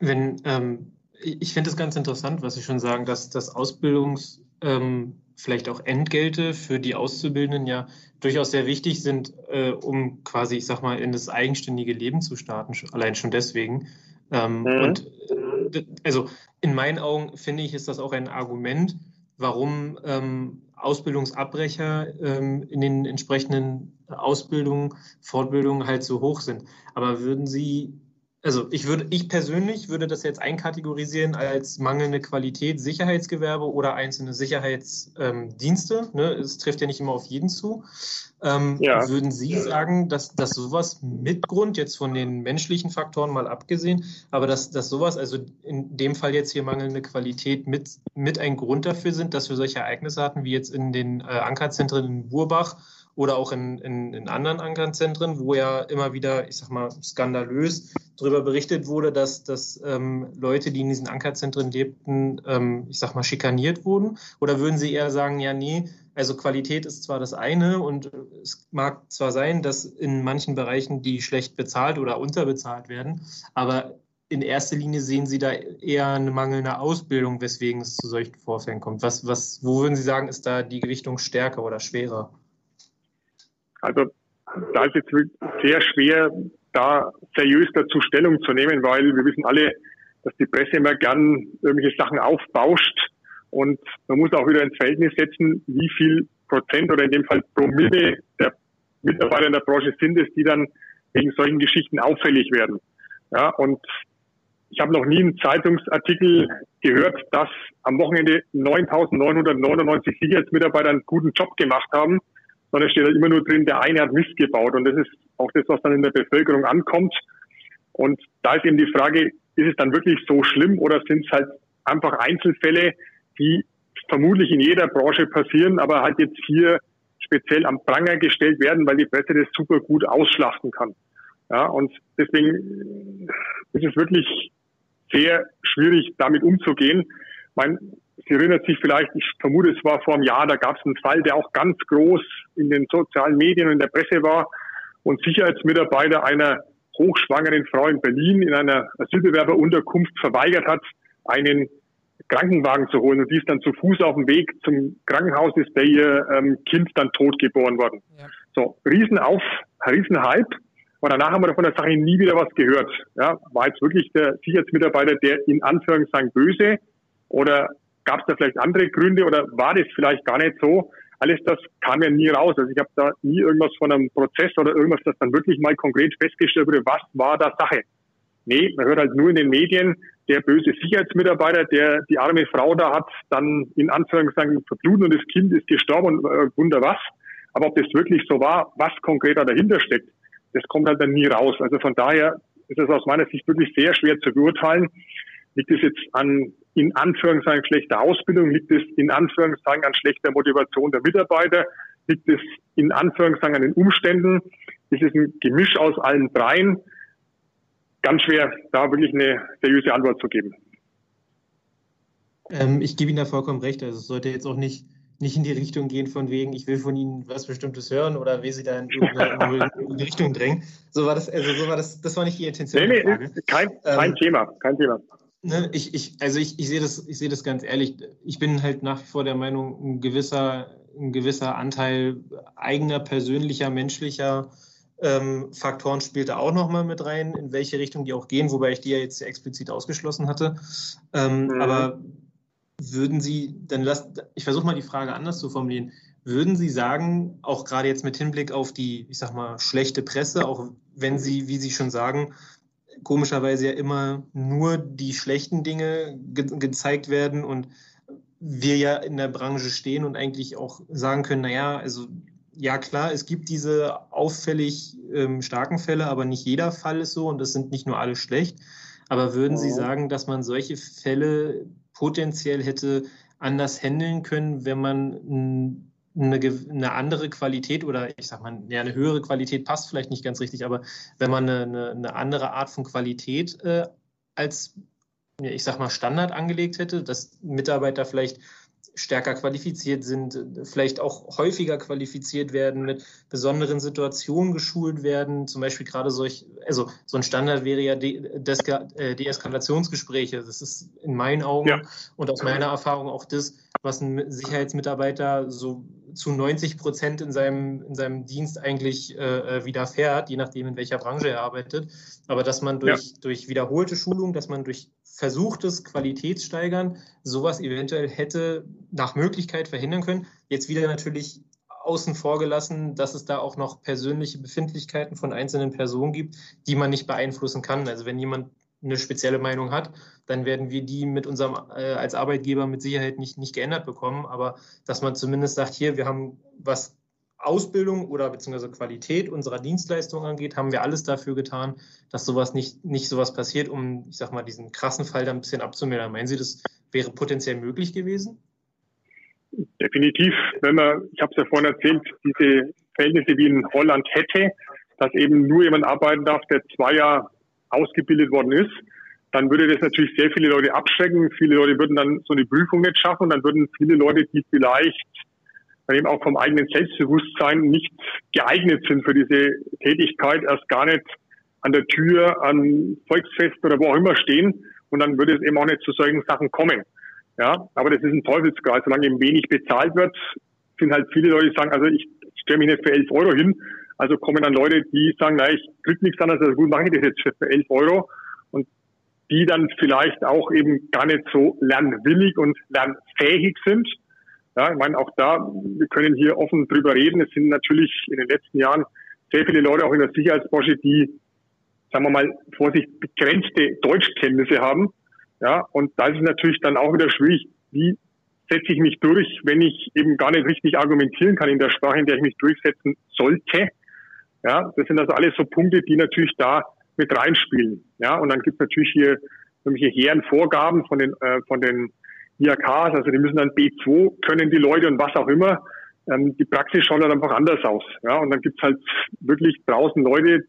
Speaker 3: Wenn, ähm, ich finde es ganz interessant, was Sie schon sagen, dass das Ausbildungs, ähm, vielleicht auch Entgelte für die Auszubildenden ja durchaus sehr wichtig sind, äh, um quasi, ich sag mal, in das eigenständige Leben zu starten, allein schon deswegen. Ähm, mhm. Und äh, also in meinen Augen finde ich, ist das auch ein Argument, warum ähm, Ausbildungsabbrecher ähm, in den entsprechenden Ausbildungen, Fortbildungen halt so hoch sind. Aber würden Sie also ich würde, ich persönlich würde das jetzt einkategorisieren als mangelnde Qualität Sicherheitsgewerbe oder einzelne Sicherheitsdienste. Ähm, ne? Es trifft ja nicht immer auf jeden zu. Ähm, ja. Würden Sie sagen, dass, dass sowas mit Grund, jetzt von den menschlichen Faktoren mal abgesehen, aber dass, dass sowas, also in dem Fall jetzt hier mangelnde Qualität mit, mit ein Grund dafür sind, dass wir solche Ereignisse hatten, wie jetzt in den äh, Ankerzentren in Burbach oder auch in, in, in anderen Ankerzentren, wo ja immer wieder, ich sag mal, skandalös darüber berichtet wurde, dass, dass ähm, Leute, die in diesen Ankerzentren lebten, ähm, ich sag mal, schikaniert wurden? Oder würden Sie eher sagen, ja, nee, also Qualität ist zwar das eine und es mag zwar sein, dass in manchen Bereichen die schlecht bezahlt oder unterbezahlt werden, aber in erster Linie sehen Sie da eher eine mangelnde Ausbildung, weswegen es zu solchen Vorfällen kommt. Was, was, wo würden Sie sagen, ist da die Gewichtung stärker oder schwerer?
Speaker 2: Also da ist jetzt sehr schwer, da seriös dazu Stellung zu nehmen, weil wir wissen alle, dass die Presse immer gern irgendwelche Sachen aufbauscht und man muss auch wieder ins Verhältnis setzen, wie viel Prozent oder in dem Fall Promille der Mitarbeiter in der Branche sind es, die dann wegen solchen Geschichten auffällig werden. Ja, und ich habe noch nie einen Zeitungsartikel gehört, dass am Wochenende 9.999 Sicherheitsmitarbeiter einen guten Job gemacht haben sondern es steht halt immer nur drin, der eine hat Mist gebaut. Und das ist auch das, was dann in der Bevölkerung ankommt. Und da ist eben die Frage, ist es dann wirklich so schlimm oder sind es halt einfach Einzelfälle, die vermutlich in jeder Branche passieren, aber halt jetzt hier speziell am Pranger gestellt werden, weil die Presse das super gut ausschlachten kann. Ja, und deswegen ist es wirklich sehr schwierig, damit umzugehen. Mein, Sie erinnert sich vielleicht, ich vermute, es war vor einem Jahr, da gab es einen Fall, der auch ganz groß in den sozialen Medien und in der Presse war und Sicherheitsmitarbeiter einer hochschwangeren Frau in Berlin in einer Asylbewerberunterkunft verweigert hat, einen Krankenwagen zu holen und die ist dann zu Fuß auf dem Weg zum Krankenhaus ist der ihr ähm, Kind dann tot geboren worden. Ja. So, Riesenauf, Riesenhype. Aber danach haben wir von der Sache nie wieder was gehört. Ja, war jetzt wirklich der Sicherheitsmitarbeiter der in Anführungszeichen böse oder gab es da vielleicht andere Gründe oder war das vielleicht gar nicht so? Alles das kam ja nie raus. Also ich habe da nie irgendwas von einem Prozess oder irgendwas, das dann wirklich mal konkret festgestellt wurde, was war da Sache. Nee, man hört halt nur in den Medien, der böse Sicherheitsmitarbeiter, der die arme Frau da hat, dann in Anführungszeichen verbluten und das Kind ist gestorben und äh, wunder was. Aber ob das wirklich so war, was konkret da dahinter steckt, das kommt halt dann nie raus. Also von daher ist es aus meiner Sicht wirklich sehr schwer zu beurteilen. Liegt es jetzt an, in Anführungszeichen, schlechter Ausbildung? Liegt es in Anführungszeichen an schlechter Motivation der Mitarbeiter? Liegt es in Anführungszeichen an den Umständen? Ist es ein Gemisch aus allen dreien? Ganz schwer, da wirklich eine seriöse Antwort zu geben.
Speaker 3: Ähm, ich gebe Ihnen da vollkommen recht. Also es sollte jetzt auch nicht nicht in die Richtung gehen von wegen, ich will von Ihnen was Bestimmtes hören oder will Sie da in irgendeine in die Richtung drängen. So war das, also so war das, das war nicht die Intention.
Speaker 2: Nee, nee, kein, kein ähm, Thema, kein Thema.
Speaker 3: Ne, ich, ich, also ich, ich sehe das, ich sehe das ganz ehrlich. Ich bin halt nach wie vor der Meinung, ein gewisser, ein gewisser Anteil eigener, persönlicher, menschlicher ähm, Faktoren spielt da auch nochmal mit rein, in welche Richtung die auch gehen, wobei ich die ja jetzt explizit ausgeschlossen hatte. Ähm, mhm. Aber würden Sie, dann lasst, ich versuche mal die Frage anders zu formulieren. Würden Sie sagen, auch gerade jetzt mit Hinblick auf die, ich sag mal, schlechte Presse, auch wenn Sie, wie Sie schon sagen, komischerweise ja immer nur die schlechten Dinge ge gezeigt werden und wir ja in der Branche stehen und eigentlich auch sagen können, naja, also ja klar, es gibt diese auffällig ähm, starken Fälle, aber nicht jeder Fall ist so und das sind nicht nur alle schlecht. Aber würden Sie sagen, dass man solche Fälle potenziell hätte anders handeln können, wenn man eine, eine, andere Qualität oder ich sag mal, ja, eine höhere Qualität passt vielleicht nicht ganz richtig, aber wenn man eine, eine andere Art von Qualität äh, als, ich sag mal, Standard angelegt hätte, dass Mitarbeiter vielleicht stärker qualifiziert sind, vielleicht auch häufiger qualifiziert werden, mit besonderen Situationen geschult werden. Zum Beispiel gerade solch, also so ein Standard wäre ja die äh, Deeskalationsgespräche. Das ist in meinen Augen ja. und aus meiner Erfahrung auch das, was ein Sicherheitsmitarbeiter so zu 90 Prozent in seinem, in seinem Dienst eigentlich äh, äh, widerfährt, je nachdem, in welcher Branche er arbeitet. Aber dass man durch, ja. durch wiederholte Schulung, dass man durch versuchtes Qualitätssteigern sowas eventuell hätte nach Möglichkeit verhindern können. Jetzt wieder natürlich außen vor gelassen, dass es da auch noch persönliche Befindlichkeiten von einzelnen Personen gibt, die man nicht beeinflussen kann. Also wenn jemand eine spezielle Meinung hat, dann werden wir die mit unserem äh, als Arbeitgeber mit Sicherheit nicht, nicht geändert bekommen. Aber dass man zumindest sagt, hier, wir haben was Ausbildung oder beziehungsweise Qualität unserer Dienstleistung angeht, haben wir alles dafür getan, dass sowas nicht, nicht sowas passiert, um, ich sag mal, diesen krassen Fall dann ein bisschen abzumildern. Meinen Sie, das wäre potenziell möglich gewesen?
Speaker 2: Definitiv. Wenn man, ich habe es ja vorhin erzählt, diese Verhältnisse wie in Holland hätte, dass eben nur jemand arbeiten darf, der zwei Jahre ausgebildet worden ist, dann würde das natürlich sehr viele Leute abschrecken. Viele Leute würden dann so eine Prüfung nicht schaffen. Dann würden viele Leute, die vielleicht eben auch vom eigenen Selbstbewusstsein nicht geeignet sind für diese Tätigkeit, erst gar nicht an der Tür, an Volksfest oder wo auch immer stehen. Und dann würde es eben auch nicht zu solchen Sachen kommen. Ja, aber das ist ein Teufelskreis. Solange eben wenig bezahlt wird, sind halt viele Leute, die sagen, also ich stelle mich nicht für 11 Euro hin. Also kommen dann Leute, die sagen, na, ich krieg nichts anderes, also gut, mache ich das jetzt für 11 Euro. Und die dann vielleicht auch eben gar nicht so lernwillig und lernfähig sind ja, ich meine, auch da, wir können hier offen drüber reden. Es sind natürlich in den letzten Jahren sehr viele Leute auch in der Sicherheitsbranche, die, sagen wir mal, vor sich begrenzte Deutschkenntnisse haben. Ja, und da ist es natürlich dann auch wieder schwierig, wie setze ich mich durch, wenn ich eben gar nicht richtig argumentieren kann in der Sprache, in der ich mich durchsetzen sollte. Ja, das sind also alles so Punkte, die natürlich da mit reinspielen. Ja, und dann gibt es natürlich hier irgendwelche hehren Vorgaben von den, äh, von den IHKs, also die müssen dann B2 können die Leute und was auch immer. Ähm, die Praxis schaut dann einfach anders aus. Ja, und dann gibt's halt wirklich draußen Leute,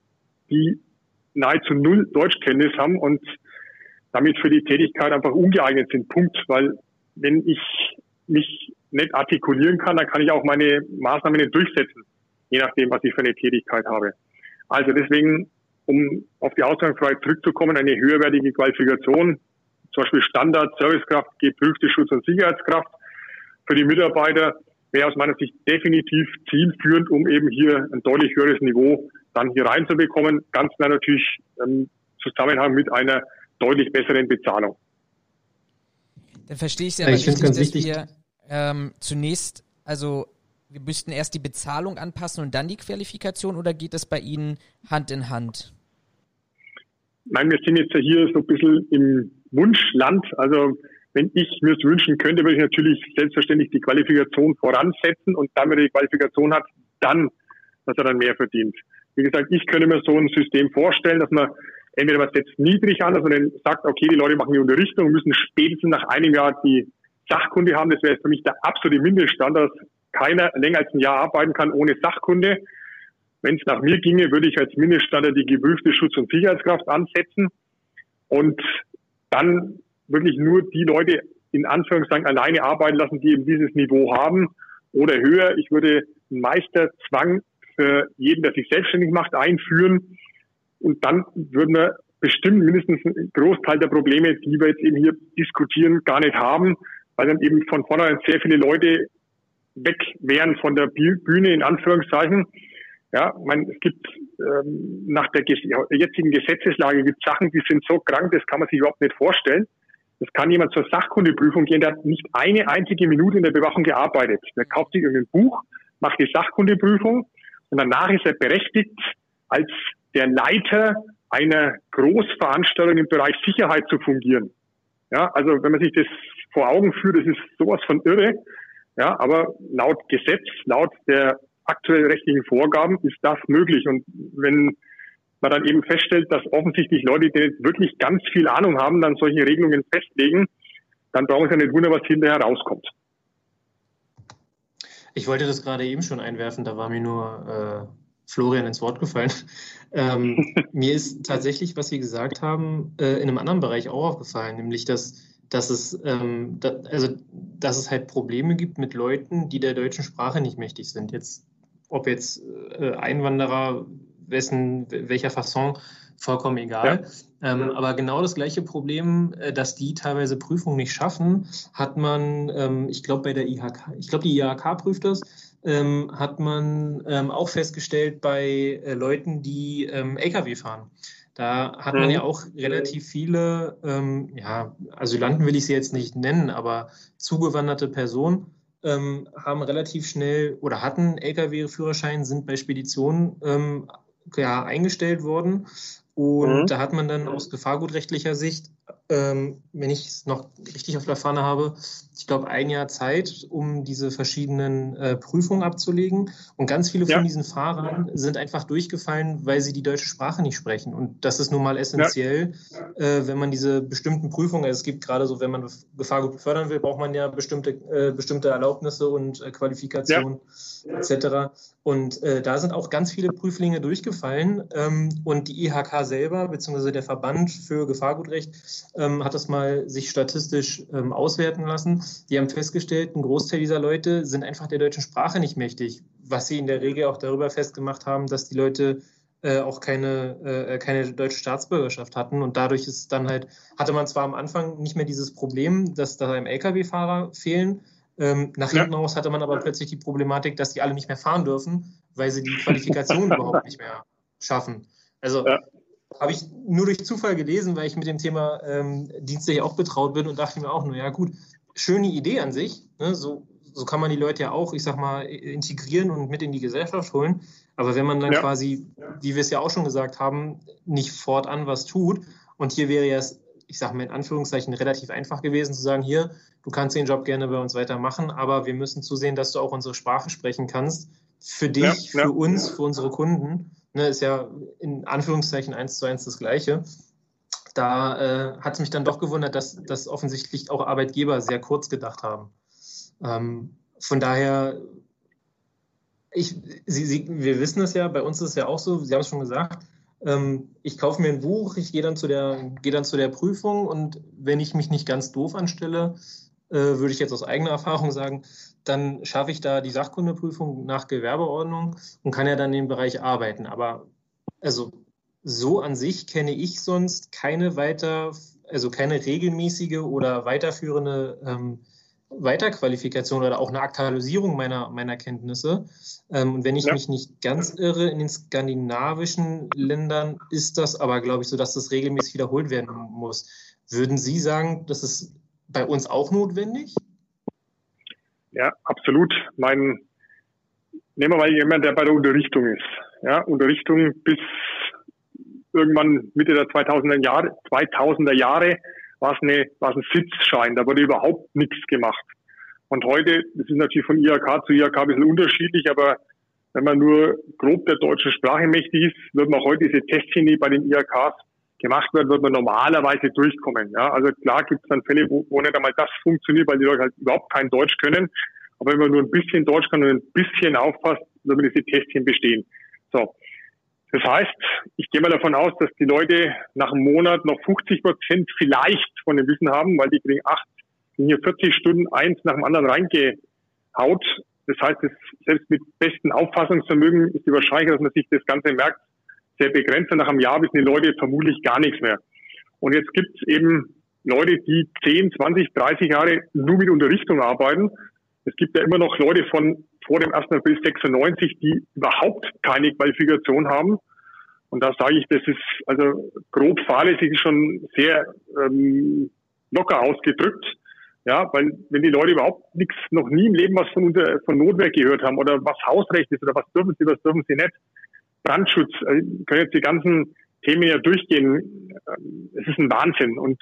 Speaker 2: die nahezu null Deutschkenntnis haben und damit für die Tätigkeit einfach ungeeignet sind. Punkt. Weil wenn ich mich nicht artikulieren kann, dann kann ich auch meine Maßnahmen nicht durchsetzen, je nachdem, was ich für eine Tätigkeit habe. Also deswegen, um auf die Ausgangsfreiheit zurückzukommen, eine höherwertige Qualifikation zum Beispiel Standard, Servicekraft, geprüfte Schutz- und Sicherheitskraft für die Mitarbeiter wäre aus meiner Sicht definitiv zielführend, um eben hier ein deutlich höheres Niveau dann hier reinzubekommen, ganz klar natürlich im Zusammenhang mit einer deutlich besseren Bezahlung.
Speaker 1: Dann verstehe ich es ja, ja ich richtig, dass wichtig. wir ähm, zunächst, also wir müssten erst die Bezahlung anpassen und dann die Qualifikation oder geht das bei Ihnen Hand in Hand?
Speaker 2: Nein, wir sind jetzt hier so ein bisschen im Wunschland. Also wenn ich mir es wünschen könnte, würde ich natürlich selbstverständlich die Qualifikation voransetzen und dann, wenn er die Qualifikation hat, dann, dass er dann mehr verdient. Wie gesagt, ich könnte mir so ein System vorstellen, dass man entweder man setzt niedrig an, dass man dann sagt, okay, die Leute machen die Unterrichtung und müssen spätestens nach einem Jahr die Sachkunde haben. Das wäre für mich der absolute Mindeststand, dass keiner länger als ein Jahr arbeiten kann ohne Sachkunde. Wenn es nach mir ginge, würde ich als Mindeststandard die geprüfte Schutz- und Sicherheitskraft ansetzen und dann wirklich nur die Leute in Anführungszeichen alleine arbeiten lassen, die eben dieses Niveau haben oder höher. Ich würde einen Meisterzwang für jeden, der sich selbstständig macht, einführen und dann würden wir bestimmt mindestens einen Großteil der Probleme, die wir jetzt eben hier diskutieren, gar nicht haben, weil dann eben von vornherein sehr viele Leute weg wären von der Bühne in Anführungszeichen. Ja, man, es gibt ähm, nach der jetzigen Gesetzeslage gibt Sachen, die sind so krank, das kann man sich überhaupt nicht vorstellen. Es kann jemand zur Sachkundeprüfung gehen, der hat nicht eine einzige Minute in der Bewachung gearbeitet. Der kauft sich irgendein Buch, macht die Sachkundeprüfung und danach ist er berechtigt, als der Leiter einer Großveranstaltung im Bereich Sicherheit zu fungieren. Ja, also wenn man sich das vor Augen führt, das ist sowas von irre. Ja, aber laut Gesetz, laut der aktuell rechtlichen Vorgaben ist das möglich. Und wenn man dann eben feststellt, dass offensichtlich Leute, die wirklich ganz viel Ahnung haben, dann solche Regelungen festlegen, dann brauchen sie ja nicht wundern, was hinterher rauskommt.
Speaker 3: Ich wollte das gerade eben schon einwerfen, da war mir nur äh, Florian ins Wort gefallen. Ähm, mir ist tatsächlich, was Sie gesagt haben, äh, in einem anderen Bereich auch aufgefallen, nämlich dass, dass, es, ähm, da, also, dass es halt Probleme gibt mit Leuten, die der deutschen Sprache nicht mächtig sind. Jetzt, ob jetzt äh, Einwanderer, wessen, welcher Fasson, vollkommen egal. Ja. Ähm, aber genau das gleiche Problem, äh, dass die teilweise Prüfungen nicht schaffen, hat man, ähm, ich glaube, bei der IHK, ich glaube, die IHK prüft das, ähm, hat man ähm, auch festgestellt bei äh, Leuten, die ähm, Lkw fahren. Da hat man ja mhm. auch relativ viele, ähm, ja, Asylanten will ich sie jetzt nicht nennen, aber zugewanderte Personen ähm, haben relativ schnell oder hatten Lkw-Führerschein, sind bei Speditionen ähm, ja, eingestellt worden. Und mhm. da hat man dann aus gefahrgutrechtlicher Sicht ähm, wenn ich es noch richtig auf der Pfanne habe, ich glaube, ein Jahr Zeit, um diese verschiedenen äh, Prüfungen abzulegen. Und ganz viele ja. von diesen Fahrern sind einfach durchgefallen, weil sie die deutsche Sprache nicht sprechen. Und das ist nun mal essentiell, ja. äh, wenn man diese bestimmten Prüfungen, also es gibt gerade so, wenn man Gefahrgut befördern will, braucht man ja bestimmte, äh, bestimmte Erlaubnisse und äh, Qualifikationen ja. etc. Und äh, da sind auch ganz viele Prüflinge durchgefallen. Ähm, und die IHK selber, beziehungsweise der Verband für Gefahrgutrecht, ähm, hat das mal sich statistisch ähm, auswerten lassen. Die haben festgestellt, ein Großteil dieser Leute sind einfach der deutschen Sprache nicht mächtig, was sie in der Regel auch darüber festgemacht haben, dass die Leute äh, auch keine, äh, keine deutsche Staatsbürgerschaft hatten. Und dadurch ist dann halt, hatte man zwar am Anfang nicht mehr dieses Problem, dass da einem Lkw-Fahrer fehlen. Ähm, nach hinten raus hatte man aber plötzlich die Problematik, dass die alle nicht mehr fahren dürfen, weil sie die Qualifikation überhaupt nicht mehr schaffen. Also ja habe ich nur durch Zufall gelesen, weil ich mit dem Thema ähm, Dienste ja auch betraut bin und dachte mir auch nur, ja gut, schöne Idee an sich. Ne? So, so kann man die Leute ja auch, ich sag mal, integrieren und mit in die Gesellschaft holen. Aber wenn man dann ja. quasi, wie wir es ja auch schon gesagt haben, nicht fortan was tut, und hier wäre ja es, ich sag mal in Anführungszeichen, relativ einfach gewesen zu sagen, hier, du kannst den Job gerne bei uns weitermachen, aber wir müssen zusehen, dass du auch unsere Sprache sprechen kannst. Für dich, ja. für uns, für unsere Kunden ne, ist ja in Anführungszeichen eins zu eins das Gleiche. Da äh, hat es mich dann doch gewundert, dass, dass offensichtlich auch Arbeitgeber sehr kurz gedacht haben. Ähm, von daher, ich, Sie, Sie, wir wissen es ja, bei uns ist es ja auch so, Sie haben es schon gesagt, ähm, ich kaufe mir ein Buch, ich gehe dann, zu der, gehe dann zu der Prüfung und wenn ich mich nicht ganz doof anstelle, würde ich jetzt aus eigener Erfahrung sagen, dann schaffe ich da die Sachkundeprüfung nach Gewerbeordnung und kann ja dann in dem Bereich arbeiten. Aber also so an sich kenne ich sonst keine weiter, also keine regelmäßige oder weiterführende ähm, Weiterqualifikation oder auch eine Aktualisierung meiner, meiner Kenntnisse. Ähm, und wenn ich ja. mich nicht ganz irre, in den skandinavischen Ländern ist das aber, glaube ich, so, dass das regelmäßig wiederholt werden muss. Würden Sie sagen, das ist bei uns auch notwendig?
Speaker 2: Ja, absolut. Mein, nehmen wir mal jemanden, der bei der Unterrichtung ist. Ja, Unterrichtung bis irgendwann Mitte der 2000er Jahre, 2000er Jahre war es, eine, war es ein Sitzschein, da wurde überhaupt nichts gemacht. Und heute, das ist natürlich von IHK zu IHK ein bisschen unterschiedlich, aber wenn man nur grob der deutschen Sprache mächtig ist, wird man heute diese Testchen, die bei den IHKs gemacht werden, wird man normalerweise durchkommen. Ja, also klar gibt es dann Fälle, wo, wo nicht einmal das funktioniert, weil die Leute halt überhaupt kein Deutsch können. Aber wenn man nur ein bisschen Deutsch kann und ein bisschen aufpasst, wird man diese Testchen bestehen. So. Das heißt, ich gehe mal davon aus, dass die Leute nach einem Monat noch 50 Prozent vielleicht von dem Wissen haben, weil die kriegen acht, hier 40 Stunden eins nach dem anderen reingehaut. Das heißt, selbst mit besten Auffassungsvermögen ist die Wahrscheinlichkeit, dass man sich das Ganze merkt, sehr begrenzt. Nach einem Jahr wissen die Leute vermutlich gar nichts mehr. Und jetzt gibt es eben Leute, die 10, 20, 30 Jahre nur mit Unterrichtung arbeiten. Es gibt ja immer noch Leute von vor dem 1. April 96, die überhaupt keine Qualifikation haben. Und da sage ich, das ist also grob fahrlässig schon sehr ähm, locker ausgedrückt. Ja, weil wenn die Leute überhaupt nichts, noch nie im Leben was von, von Notwehr gehört haben oder was Hausrecht ist oder was dürfen sie, was dürfen sie nicht, Brandschutz, äh, können jetzt die ganzen Themen ja durchgehen. Ähm, es ist ein Wahnsinn. Und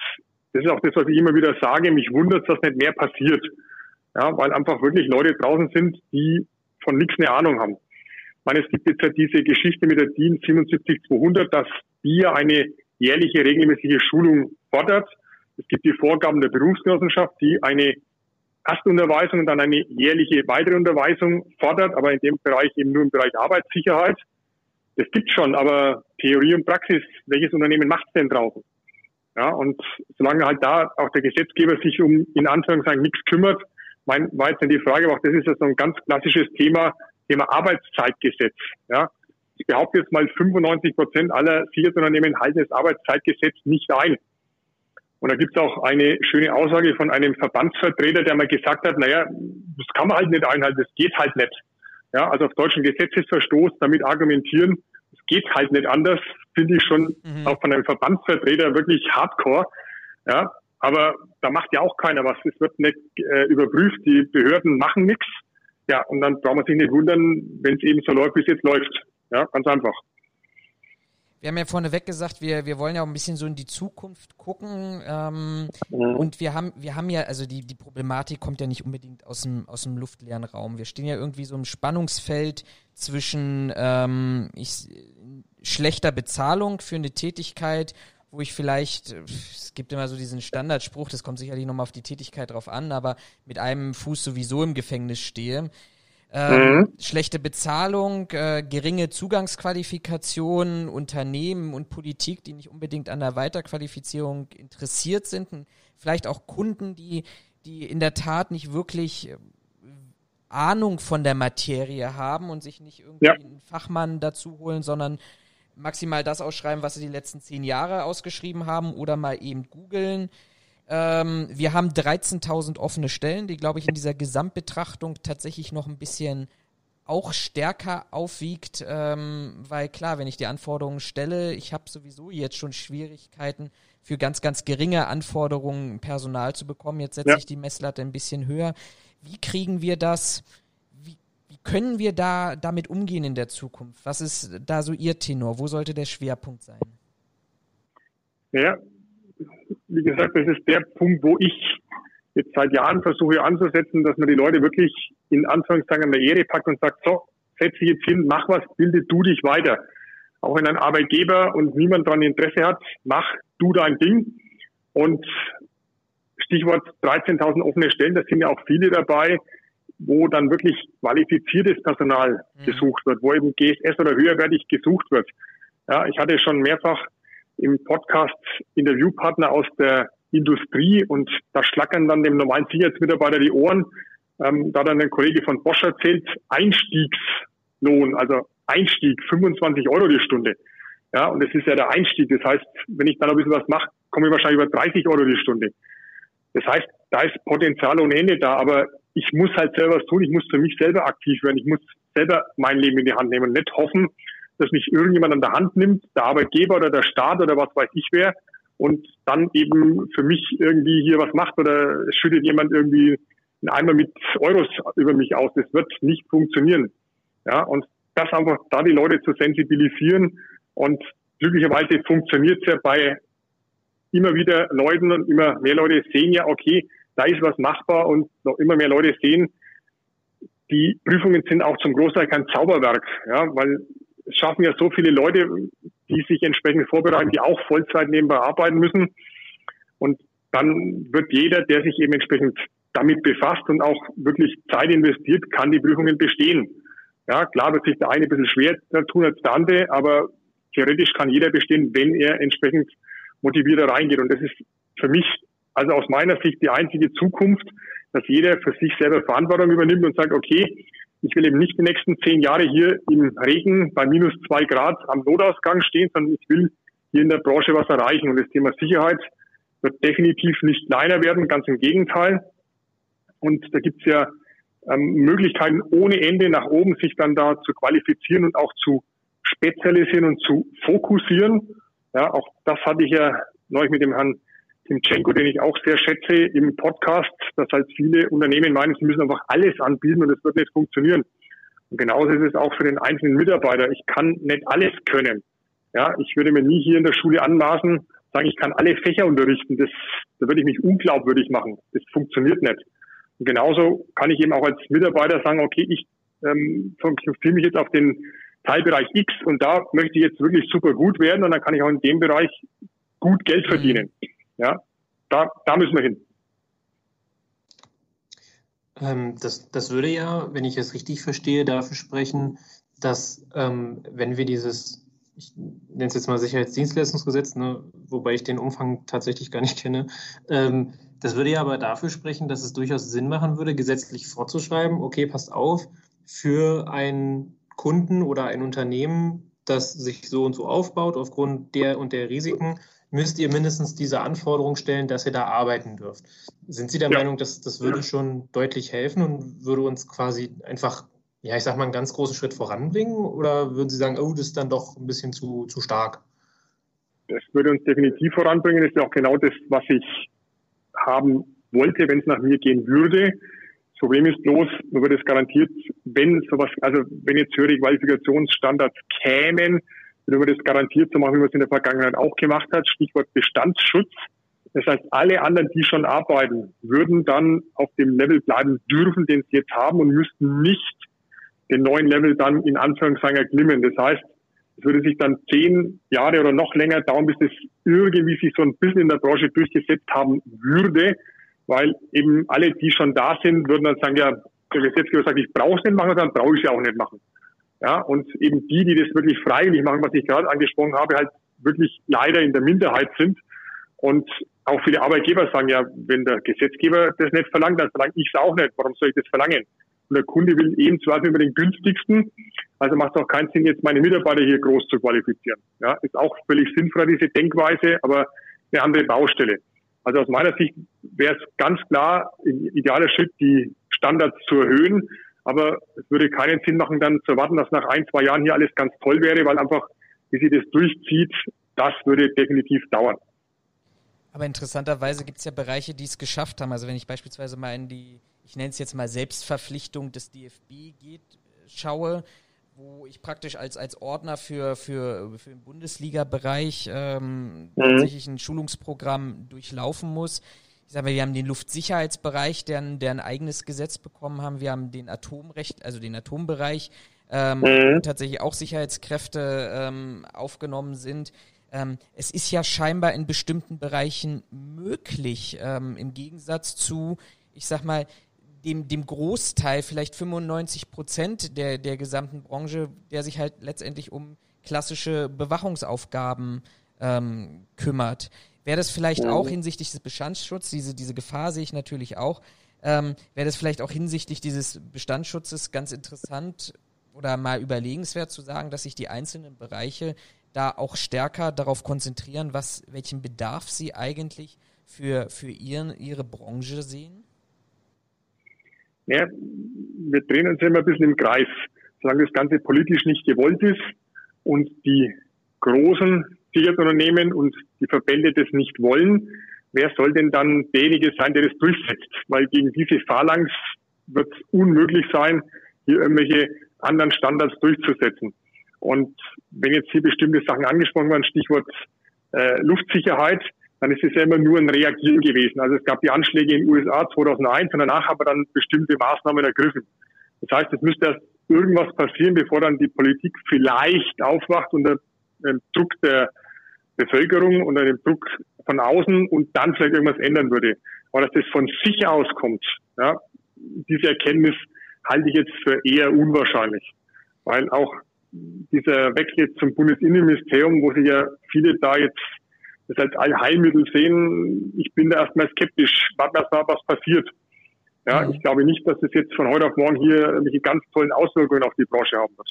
Speaker 2: das ist auch das, was ich immer wieder sage. Mich wundert, dass nicht mehr passiert. Ja, weil einfach wirklich Leute draußen sind, die von nichts eine Ahnung haben. Ich meine, es gibt jetzt ja diese Geschichte mit der DIN 77200, dass die eine jährliche regelmäßige Schulung fordert. Es gibt die Vorgaben der Berufsgenossenschaft, die eine Erstunterweisung und dann eine jährliche weitere Unterweisung fordert, aber in dem Bereich eben nur im Bereich Arbeitssicherheit. Das gibt schon, aber Theorie und Praxis, welches Unternehmen macht denn draußen? Ja, und solange halt da auch der Gesetzgeber sich um in Anführungszeichen nichts kümmert, mein, war jetzt die Frage, auch das ist ja so ein ganz klassisches Thema, Thema Arbeitszeitgesetz. Ja, ich behaupte jetzt mal 95 Prozent aller Sicherheitsunternehmen halten das Arbeitszeitgesetz nicht ein. Und da gibt es auch eine schöne Aussage von einem Verbandsvertreter, der mal gesagt hat, naja, das kann man halt nicht einhalten, das geht halt nicht. Ja, also auf deutschen Gesetzesverstoß damit argumentieren, es geht halt nicht anders, finde ich schon mhm. auch von einem Verbandsvertreter wirklich hardcore. Ja, aber da macht ja auch keiner was. Es wird nicht äh, überprüft, die Behörden machen nichts. Ja, und dann braucht man sich nicht wundern, wenn es eben so läuft, wie es jetzt läuft. Ja, ganz einfach.
Speaker 1: Wir haben ja vorneweg gesagt, wir, wir wollen ja auch ein bisschen so in die Zukunft gucken. Ähm, mhm. Und wir haben, wir haben ja, also die, die Problematik kommt ja nicht unbedingt aus dem, aus dem luftleeren Raum. Wir stehen ja irgendwie so im Spannungsfeld zwischen ähm, ich, schlechter Bezahlung für eine Tätigkeit wo ich vielleicht, es gibt immer so diesen Standardspruch, das kommt sicherlich nochmal auf die Tätigkeit drauf an, aber mit einem Fuß sowieso im Gefängnis stehe. Ähm, mhm. Schlechte Bezahlung, äh, geringe Zugangsqualifikationen, Unternehmen und Politik, die nicht unbedingt an der Weiterqualifizierung interessiert sind, und vielleicht auch Kunden, die, die in der Tat nicht wirklich äh, Ahnung von der Materie haben und sich nicht irgendwie ja. einen Fachmann dazu holen, sondern maximal das ausschreiben, was sie die letzten zehn Jahre ausgeschrieben haben oder mal eben googeln. Ähm, wir haben 13.000 offene Stellen, die, glaube ich, in dieser Gesamtbetrachtung tatsächlich noch ein bisschen auch stärker aufwiegt, ähm, weil klar, wenn ich die Anforderungen stelle, ich habe sowieso jetzt schon Schwierigkeiten für ganz, ganz geringe Anforderungen Personal zu bekommen. Jetzt setze ja. ich die Messlatte ein bisschen höher. Wie kriegen wir das? können wir da damit umgehen in der Zukunft? Was ist da so Ihr Tenor? Wo sollte der Schwerpunkt sein?
Speaker 2: Ja, wie gesagt, das ist der Punkt, wo ich jetzt seit Jahren versuche anzusetzen, dass man die Leute wirklich in Anführungszeichen an der Ehre packt und sagt, so, setz dich jetzt hin, mach was, bilde du dich weiter. Auch wenn ein Arbeitgeber und niemand daran Interesse hat, mach du dein Ding. Und Stichwort 13.000 offene Stellen, da sind ja auch viele dabei, wo dann wirklich qualifiziertes Personal mhm. gesucht wird, wo eben GSS oder höherwertig gesucht wird. Ja, ich hatte schon mehrfach im Podcast Interviewpartner aus der Industrie und da schlackern dann dem normalen Sicherheitsmitarbeiter die Ohren. Ähm, da dann ein Kollege von Bosch erzählt, Einstiegslohn, also Einstieg 25 Euro die Stunde. Ja, und das ist ja der Einstieg. Das heißt, wenn ich dann ein bisschen was mache, komme ich wahrscheinlich über 30 Euro die Stunde. Das heißt, da ist Potenzial ohne Ende da, aber ich muss halt selber was tun, ich muss für mich selber aktiv werden, ich muss selber mein Leben in die Hand nehmen und nicht hoffen, dass mich irgendjemand an der Hand nimmt, der Arbeitgeber oder der Staat oder was weiß ich wer, und dann eben für mich irgendwie hier was macht oder schüttet jemand irgendwie einen Eimer mit Euros über mich aus. Das wird nicht funktionieren. Ja, und das einfach da die Leute zu sensibilisieren und glücklicherweise funktioniert es ja bei immer wieder Leuten und immer mehr Leute sehen ja, okay, da ist was machbar und noch immer mehr Leute sehen, die Prüfungen sind auch zum Großteil kein Zauberwerk, ja, weil schaffen ja so viele Leute, die sich entsprechend vorbereiten, die auch Vollzeit nebenbei arbeiten müssen. Und dann wird jeder, der sich eben entsprechend damit befasst und auch wirklich Zeit investiert, kann die Prüfungen bestehen. Ja, klar wird sich der eine ein bisschen schwer tun als der andere, aber theoretisch kann jeder bestehen, wenn er entsprechend motivierter reingeht. Und das ist für mich, also aus meiner Sicht, die einzige Zukunft, dass jeder für sich selber Verantwortung übernimmt und sagt, okay, ich will eben nicht die nächsten zehn Jahre hier im Regen bei minus zwei Grad am Notausgang stehen, sondern ich will hier in der Branche was erreichen. Und das Thema Sicherheit wird definitiv nicht kleiner werden, ganz im Gegenteil. Und da gibt's ja ähm, Möglichkeiten ohne Ende nach oben, sich dann da zu qualifizieren und auch zu spezialisieren und zu fokussieren. Ja, auch das hatte ich ja neulich mit dem Herrn Timchenko, den ich auch sehr schätze im Podcast, dass halt viele Unternehmen meinen, sie müssen einfach alles anbieten und es wird nicht funktionieren. Und genauso ist es auch für den einzelnen Mitarbeiter. Ich kann nicht alles können. Ja, ich würde mir nie hier in der Schule anmaßen, sagen, ich kann alle Fächer unterrichten. Das, da würde ich mich unglaubwürdig machen. Das funktioniert nicht. Und genauso kann ich eben auch als Mitarbeiter sagen, okay, ich ähm, fokussiere mich jetzt auf den Teilbereich X und da möchte ich jetzt wirklich super gut werden und dann kann ich auch in dem Bereich gut Geld verdienen. Mhm. Ja, da, da müssen wir hin.
Speaker 3: Ähm, das, das würde ja, wenn ich es richtig verstehe, dafür sprechen, dass ähm, wenn wir dieses, ich nenne es jetzt mal Sicherheitsdienstleistungsgesetz, ne, wobei ich den Umfang tatsächlich gar nicht kenne, ähm, das würde ja aber dafür sprechen, dass es durchaus Sinn machen würde, gesetzlich vorzuschreiben, okay, passt auf, für einen Kunden oder ein Unternehmen, das sich so und so aufbaut, aufgrund der und der Risiken, müsst ihr mindestens diese Anforderung stellen, dass ihr da arbeiten dürft. Sind Sie der ja. Meinung, dass das würde schon deutlich helfen und würde uns quasi einfach, ja, ich sag mal, einen ganz großen Schritt voranbringen? Oder würden Sie sagen, oh, das ist dann doch ein bisschen zu, zu stark?
Speaker 2: Das würde uns definitiv voranbringen. Das ist auch genau das, was ich haben wollte, wenn es nach mir gehen würde. Das Problem ist bloß, man würde es garantiert, wenn sowas, also wenn jetzt höhere Qualifikationsstandards kämen, wenn man das garantiert so machen, wie man es in der Vergangenheit auch gemacht hat, Stichwort Bestandsschutz. Das heißt, alle anderen, die schon arbeiten, würden dann auf dem Level bleiben dürfen, den sie jetzt haben und müssten nicht den neuen Level dann in Anführungszeichen erklimmen. Das heißt, es würde sich dann zehn Jahre oder noch länger dauern, bis das irgendwie sich so ein bisschen in der Branche durchgesetzt haben würde, weil eben alle, die schon da sind, würden dann sagen, ja, der Gesetzgeber sagt, ich brauche es nicht machen, dann brauche ich es ja auch nicht machen. Ja, und eben die, die das wirklich freiwillig machen, was ich gerade angesprochen habe, halt wirklich leider in der Minderheit sind. Und auch viele Arbeitgeber sagen ja, wenn der Gesetzgeber das nicht verlangt, dann verlange ich es auch nicht. Warum soll ich das verlangen? Und der Kunde will eben zwar über den günstigsten, also macht es auch keinen Sinn, jetzt meine Mitarbeiter hier groß zu qualifizieren. Ja, ist auch völlig sinnvoll, diese Denkweise, aber eine andere Baustelle. Also aus meiner Sicht wäre es ganz klar idealer Schritt, die Standards zu erhöhen, aber es würde keinen Sinn machen, dann zu erwarten, dass nach ein, zwei Jahren hier alles ganz toll wäre, weil einfach, wie sie das durchzieht, das würde definitiv dauern.
Speaker 1: Aber interessanterweise gibt es ja Bereiche, die es geschafft haben. Also wenn ich beispielsweise mal in die, ich nenne es jetzt mal Selbstverpflichtung des DFB geht, schaue, wo ich praktisch als, als Ordner für, für, für den Bundesliga-Bereich ähm, mhm. tatsächlich ein Schulungsprogramm durchlaufen muss ich sage mal, wir haben den Luftsicherheitsbereich, der, der ein eigenes Gesetz bekommen haben. Wir haben den Atomrecht, also den Atombereich, ähm, mhm. tatsächlich auch Sicherheitskräfte ähm, aufgenommen sind. Ähm, es ist ja scheinbar in bestimmten Bereichen möglich, ähm, im Gegensatz zu, ich sag mal, dem, dem Großteil, vielleicht 95 Prozent der, der gesamten Branche, der sich halt letztendlich um klassische Bewachungsaufgaben ähm, kümmert. Wäre das vielleicht ja. auch hinsichtlich des Bestandsschutzes, diese, diese Gefahr sehe ich natürlich auch, ähm, wäre das vielleicht auch hinsichtlich dieses Bestandsschutzes ganz interessant oder mal überlegenswert zu sagen, dass sich die einzelnen Bereiche da auch stärker darauf konzentrieren, was, welchen Bedarf sie eigentlich für, für ihren, Ihre Branche sehen?
Speaker 2: Ja, wir drehen uns immer ein bisschen im Kreis. Solange das Ganze politisch nicht gewollt ist und die großen Sicherheitsunternehmen und die Verbände das nicht wollen, wer soll denn dann derjenige sein, der das durchsetzt? Weil gegen diese Phalanx wird es unmöglich sein, hier irgendwelche anderen Standards durchzusetzen. Und wenn jetzt hier bestimmte Sachen angesprochen werden, Stichwort äh, Luftsicherheit, dann ist es ja immer nur ein Reagieren gewesen. Also es gab die Anschläge in den USA 2001 und danach haben wir dann bestimmte Maßnahmen ergriffen. Das heißt, es müsste erst irgendwas passieren, bevor dann die Politik vielleicht aufwacht unter dem Druck der Bevölkerung, unter dem Druck von außen und dann vielleicht irgendwas ändern würde. Aber dass das von sich aus kommt, ja, diese Erkenntnis halte ich jetzt für eher unwahrscheinlich. Weil auch dieser Wechsel zum Bundesinnenministerium, wo sich ja viele da jetzt das als Allheilmittel sehen, ich bin da erstmal skeptisch. Warten erst mal, was passiert. Ja, mhm. ich glaube nicht, dass es jetzt von heute auf morgen hier irgendwelche ganz tollen Auswirkungen auf die Branche haben wird.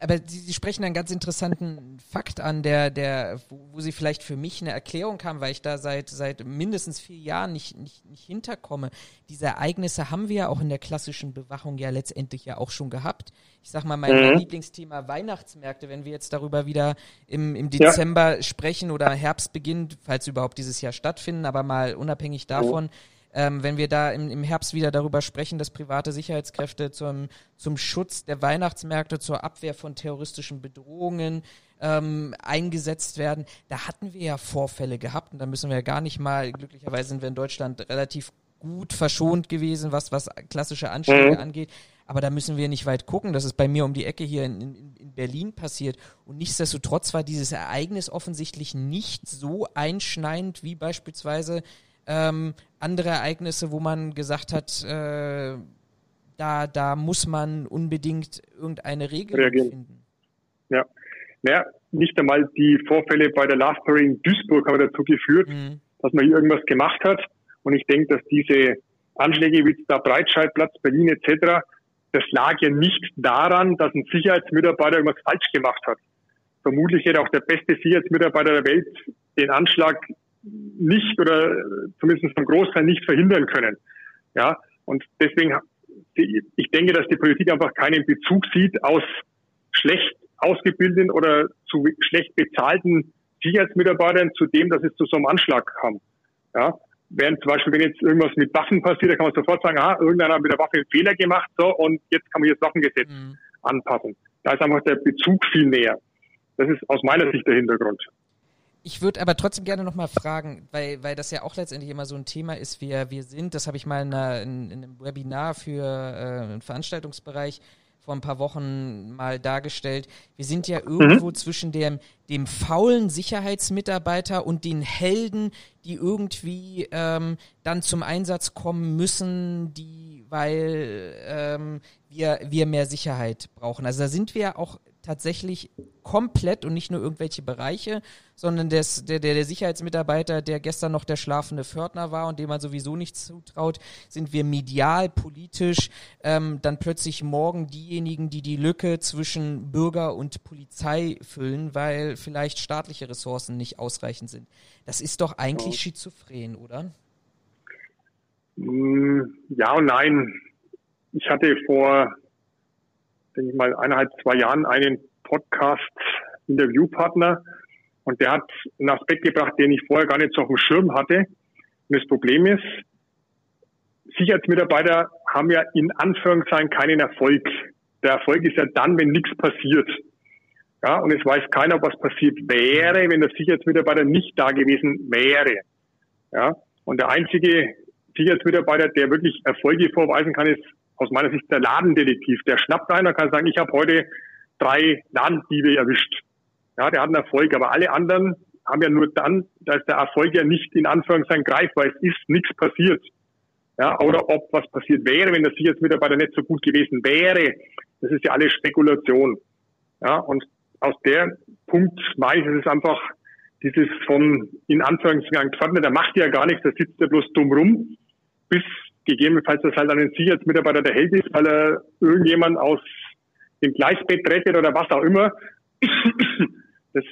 Speaker 1: Aber Sie, Sie, sprechen einen ganz interessanten Fakt an, der, der, wo, wo, Sie vielleicht für mich eine Erklärung haben, weil ich da seit, seit mindestens vier Jahren nicht, nicht, nicht hinterkomme. Diese Ereignisse haben wir ja auch in der klassischen Bewachung ja letztendlich ja auch schon gehabt. Ich sag mal, mein mhm. Lieblingsthema Weihnachtsmärkte, wenn wir jetzt darüber wieder im, im Dezember ja. sprechen oder Herbst beginnt, falls überhaupt dieses Jahr stattfinden, aber mal unabhängig davon. Mhm ähm, wenn wir da im, im Herbst wieder darüber sprechen, dass private Sicherheitskräfte zum, zum Schutz der Weihnachtsmärkte, zur Abwehr von terroristischen Bedrohungen ähm, eingesetzt werden. Da hatten wir ja Vorfälle gehabt und da müssen wir ja gar nicht mal, glücklicherweise sind wir in Deutschland relativ gut verschont gewesen, was, was klassische Anschläge mhm. angeht. Aber da müssen wir nicht weit gucken. Das ist bei mir um die Ecke hier in, in, in Berlin passiert. Und nichtsdestotrotz war dieses Ereignis offensichtlich nicht so einschneidend wie beispielsweise ähm, andere Ereignisse, wo man gesagt hat, äh, da, da muss man unbedingt irgendeine Regel Reagieren. finden.
Speaker 2: Ja. Naja, nicht einmal die Vorfälle bei der Last Story in Duisburg haben dazu geführt, mhm. dass man hier irgendwas gemacht hat. Und ich denke, dass diese Anschläge wie da Breitscheidplatz, Berlin etc., das lag ja nicht daran, dass ein Sicherheitsmitarbeiter irgendwas falsch gemacht hat. Vermutlich hätte auch der beste Sicherheitsmitarbeiter der Welt den Anschlag nicht oder zumindest vom Großteil nicht verhindern können. Ja, und deswegen, ich denke, dass die Politik einfach keinen Bezug sieht aus schlecht ausgebildeten oder zu schlecht bezahlten Sicherheitsmitarbeitern zu dem, dass es zu so einem Anschlag kam. Ja, während zum Beispiel, wenn jetzt irgendwas mit Waffen passiert, da kann man sofort sagen, ah, irgendeiner hat mit der Waffe einen Fehler gemacht, so, und jetzt kann man jetzt Waffengesetz mhm. anpassen. Da ist einfach der Bezug viel näher. Das ist aus meiner Sicht der Hintergrund.
Speaker 1: Ich würde aber trotzdem gerne nochmal fragen, weil, weil das ja auch letztendlich immer so ein Thema ist, wir, wir sind, das habe ich mal in, einer, in, in, einem Webinar für äh, einen Veranstaltungsbereich vor ein paar Wochen mal dargestellt. Wir sind ja irgendwo mhm. zwischen dem, dem faulen Sicherheitsmitarbeiter und den Helden, die irgendwie ähm, dann zum Einsatz kommen müssen, die, weil ähm, wir, wir mehr Sicherheit brauchen. Also da sind wir auch tatsächlich komplett und nicht nur irgendwelche Bereiche, sondern des, der, der, der Sicherheitsmitarbeiter, der gestern noch der schlafende Pförtner war und dem man sowieso nichts zutraut, sind wir medial, politisch, ähm, dann plötzlich morgen diejenigen, die die Lücke zwischen Bürger und Polizei füllen, weil vielleicht staatliche Ressourcen nicht ausreichend sind. Das ist doch eigentlich schizophren, oder?
Speaker 2: Mm, ja und nein. Ich hatte vor denke ich mal, eineinhalb, zwei Jahren einen Podcast-Interviewpartner und der hat einen Aspekt gebracht, den ich vorher gar nicht so auf dem Schirm hatte. Und das Problem ist, Sicherheitsmitarbeiter haben ja in Anführungszeichen keinen Erfolg. Der Erfolg ist ja dann, wenn nichts passiert. Ja, und es weiß keiner, was passiert wäre, wenn der Sicherheitsmitarbeiter nicht da gewesen wäre. Ja, und der einzige Sicherheitsmitarbeiter, der wirklich Erfolge vorweisen kann, ist aus meiner Sicht der Ladendetektiv. Der schnappt einen und kann sagen, ich habe heute drei Ladendiebe erwischt. Ja, der hat einen Erfolg, aber alle anderen haben ja nur dann, da ist der Erfolg ja nicht in Anführungszeichen greifbar, es ist nichts passiert. Ja, oder ob was passiert wäre, wenn der Sicherheitsmitarbeiter nicht so gut gewesen wäre. Das ist ja alles Spekulation. Ja, und aus der Punkt weiß es ist einfach dieses von, in Anführungszeichen, Pfadner, der macht ja gar nichts, der sitzt ja bloß dumm rum, bis gegebenenfalls das halt an den Sicherheitsmitarbeiter der Held ist, weil er irgendjemand aus dem Gleisbett rettet oder was auch immer. Das,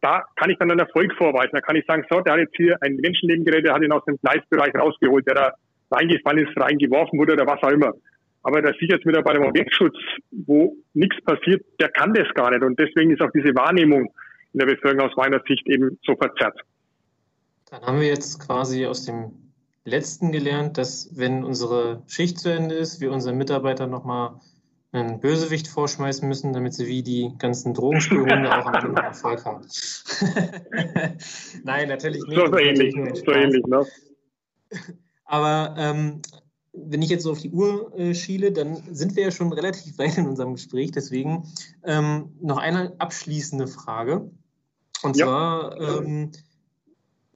Speaker 2: da kann ich dann einen Erfolg vorweisen. Da kann ich sagen, so, der hat jetzt hier ein Menschenleben gerettet, der hat ihn aus dem Gleisbereich rausgeholt, der da reingefallen ist, reingeworfen wurde oder was auch immer. Aber der Sicherheitsmitarbeiter im Objektschutz, wo nichts passiert, der kann das gar nicht. Und deswegen ist auch diese Wahrnehmung in der Bevölkerung aus meiner Sicht eben so verzerrt.
Speaker 3: Dann haben wir jetzt quasi aus dem letzten gelernt, dass wenn unsere Schicht zu Ende ist, wir unseren Mitarbeitern nochmal einen Bösewicht vorschmeißen müssen, damit sie wie die ganzen Drogenspürhunde auch noch Erfolg haben. Nein, natürlich nicht.
Speaker 2: So ähnlich, so ähnlich, ne?
Speaker 3: Aber ähm, wenn ich jetzt so auf die Uhr äh, schiele, dann sind wir ja schon relativ weit in unserem Gespräch. Deswegen ähm, noch eine abschließende Frage. Und ja. zwar, ähm,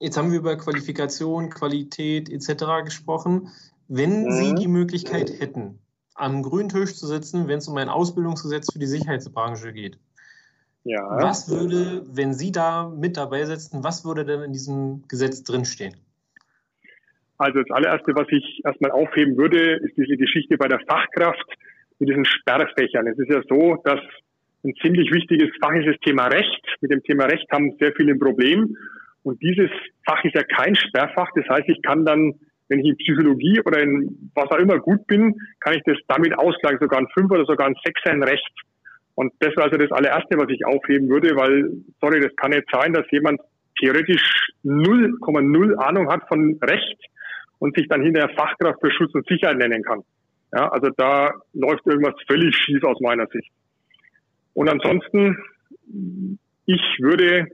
Speaker 3: jetzt haben wir über Qualifikation, Qualität etc. gesprochen. Wenn mhm. Sie die Möglichkeit hätten, am grünen Tisch zu sitzen, wenn es um ein Ausbildungsgesetz für die Sicherheitsbranche geht. Ja. Was würde, wenn Sie da mit dabei sitzen, was würde denn in diesem Gesetz drinstehen?
Speaker 2: Also das allererste, was ich erstmal aufheben würde, ist diese Geschichte bei der Fachkraft mit diesen Sperrfächern. Es ist ja so, dass ein ziemlich wichtiges Fach ist das Thema Recht. Mit dem Thema Recht haben sehr viele ein Problem. Und dieses Fach ist ja kein Sperrfach. Das heißt, ich kann dann wenn ich in Psychologie oder in was auch immer gut bin, kann ich das damit ausgleichen, sogar ein Fünf oder sogar ein Sechser in Recht. Und das wäre also das allererste, was ich aufheben würde, weil, sorry, das kann nicht sein, dass jemand theoretisch 0,0 Ahnung hat von Recht und sich dann hinterher Fachkraft für Schutz und Sicherheit nennen kann. Ja, also da läuft irgendwas völlig schief aus meiner Sicht. Und ansonsten, ich würde,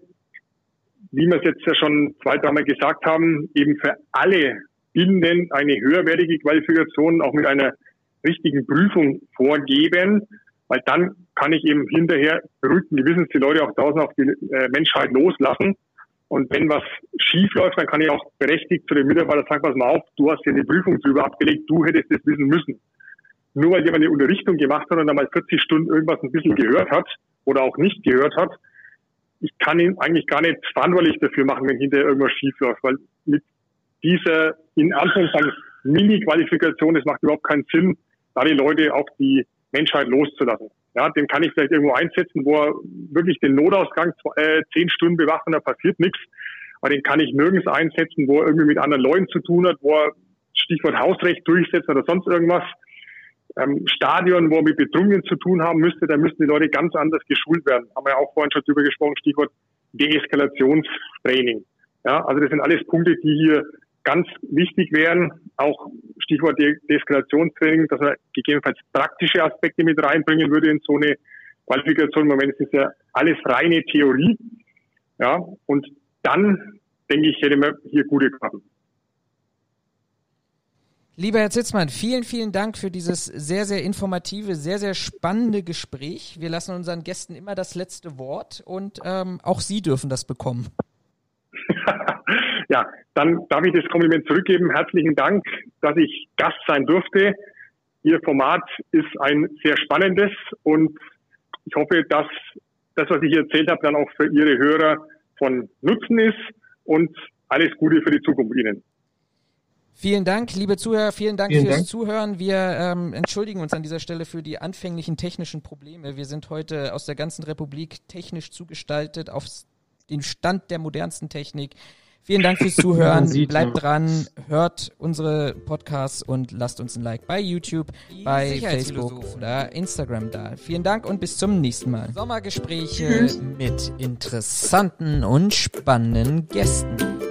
Speaker 2: wie wir es jetzt ja schon zwei, dreimal gesagt haben, eben für alle Ihnen eine höherwertige Qualifikation auch mit einer richtigen Prüfung vorgeben, weil dann kann ich eben hinterher beruhigten Gewissens die Leute auch draußen auf die äh, Menschheit loslassen. Und wenn was schief läuft, dann kann ich auch berechtigt zu den Mitarbeitern sagen, pass mal auf, du hast hier eine Prüfung drüber abgelegt, du hättest das wissen müssen. Nur weil jemand eine Unterrichtung gemacht hat und dann mal 40 Stunden irgendwas ein bisschen gehört hat oder auch nicht gehört hat, ich kann ihn eigentlich gar nicht verantwortlich dafür machen, wenn hinterher irgendwas schief läuft, weil mit diese in Anführungszeichen Mini-Qualifikation, es macht überhaupt keinen Sinn, da die Leute auf die Menschheit loszulassen. Ja, den kann ich vielleicht irgendwo einsetzen, wo er wirklich den Notausgang äh, zehn Stunden bewacht und da passiert nichts. Aber den kann ich nirgends einsetzen, wo er irgendwie mit anderen Leuten zu tun hat, wo er Stichwort Hausrecht durchsetzt oder sonst irgendwas. Ähm, Stadion, wo er mit Bedrungen zu tun haben müsste, da müssten die Leute ganz anders geschult werden. Haben wir ja auch vorhin schon drüber gesprochen, Stichwort Deeskalationstraining. Ja, also das sind alles Punkte, die hier ganz wichtig wären, auch Stichwort De Deeskalationstraining, dass er gegebenenfalls praktische Aspekte mit reinbringen würde in so eine Qualifikation. Im Moment ist ja alles reine Theorie. Ja, und dann, denke ich, hätte man hier gute Karten.
Speaker 1: Lieber Herr Zitzmann, vielen, vielen Dank für dieses sehr, sehr informative, sehr, sehr spannende Gespräch. Wir lassen unseren Gästen immer das letzte Wort und ähm, auch Sie dürfen das bekommen.
Speaker 2: ja, dann darf ich das Kompliment zurückgeben. Herzlichen Dank, dass ich Gast sein durfte. Ihr Format ist ein sehr spannendes und ich hoffe, dass das, was ich hier erzählt habe, dann auch für Ihre Hörer von Nutzen ist und alles Gute für die Zukunft Ihnen.
Speaker 1: Vielen Dank, liebe Zuhörer, vielen Dank vielen fürs Dank. Zuhören. Wir ähm, entschuldigen uns an dieser Stelle für die anfänglichen technischen Probleme. Wir sind heute aus der ganzen Republik technisch zugestaltet auf den Stand der modernsten Technik. Vielen Dank fürs Zuhören. Bleibt ja. dran, hört unsere Podcasts und lasst uns ein Like bei YouTube, Die bei Facebook oder Instagram da. Vielen Dank und bis zum nächsten Mal. Sommergespräche Tschüss. mit interessanten und spannenden Gästen.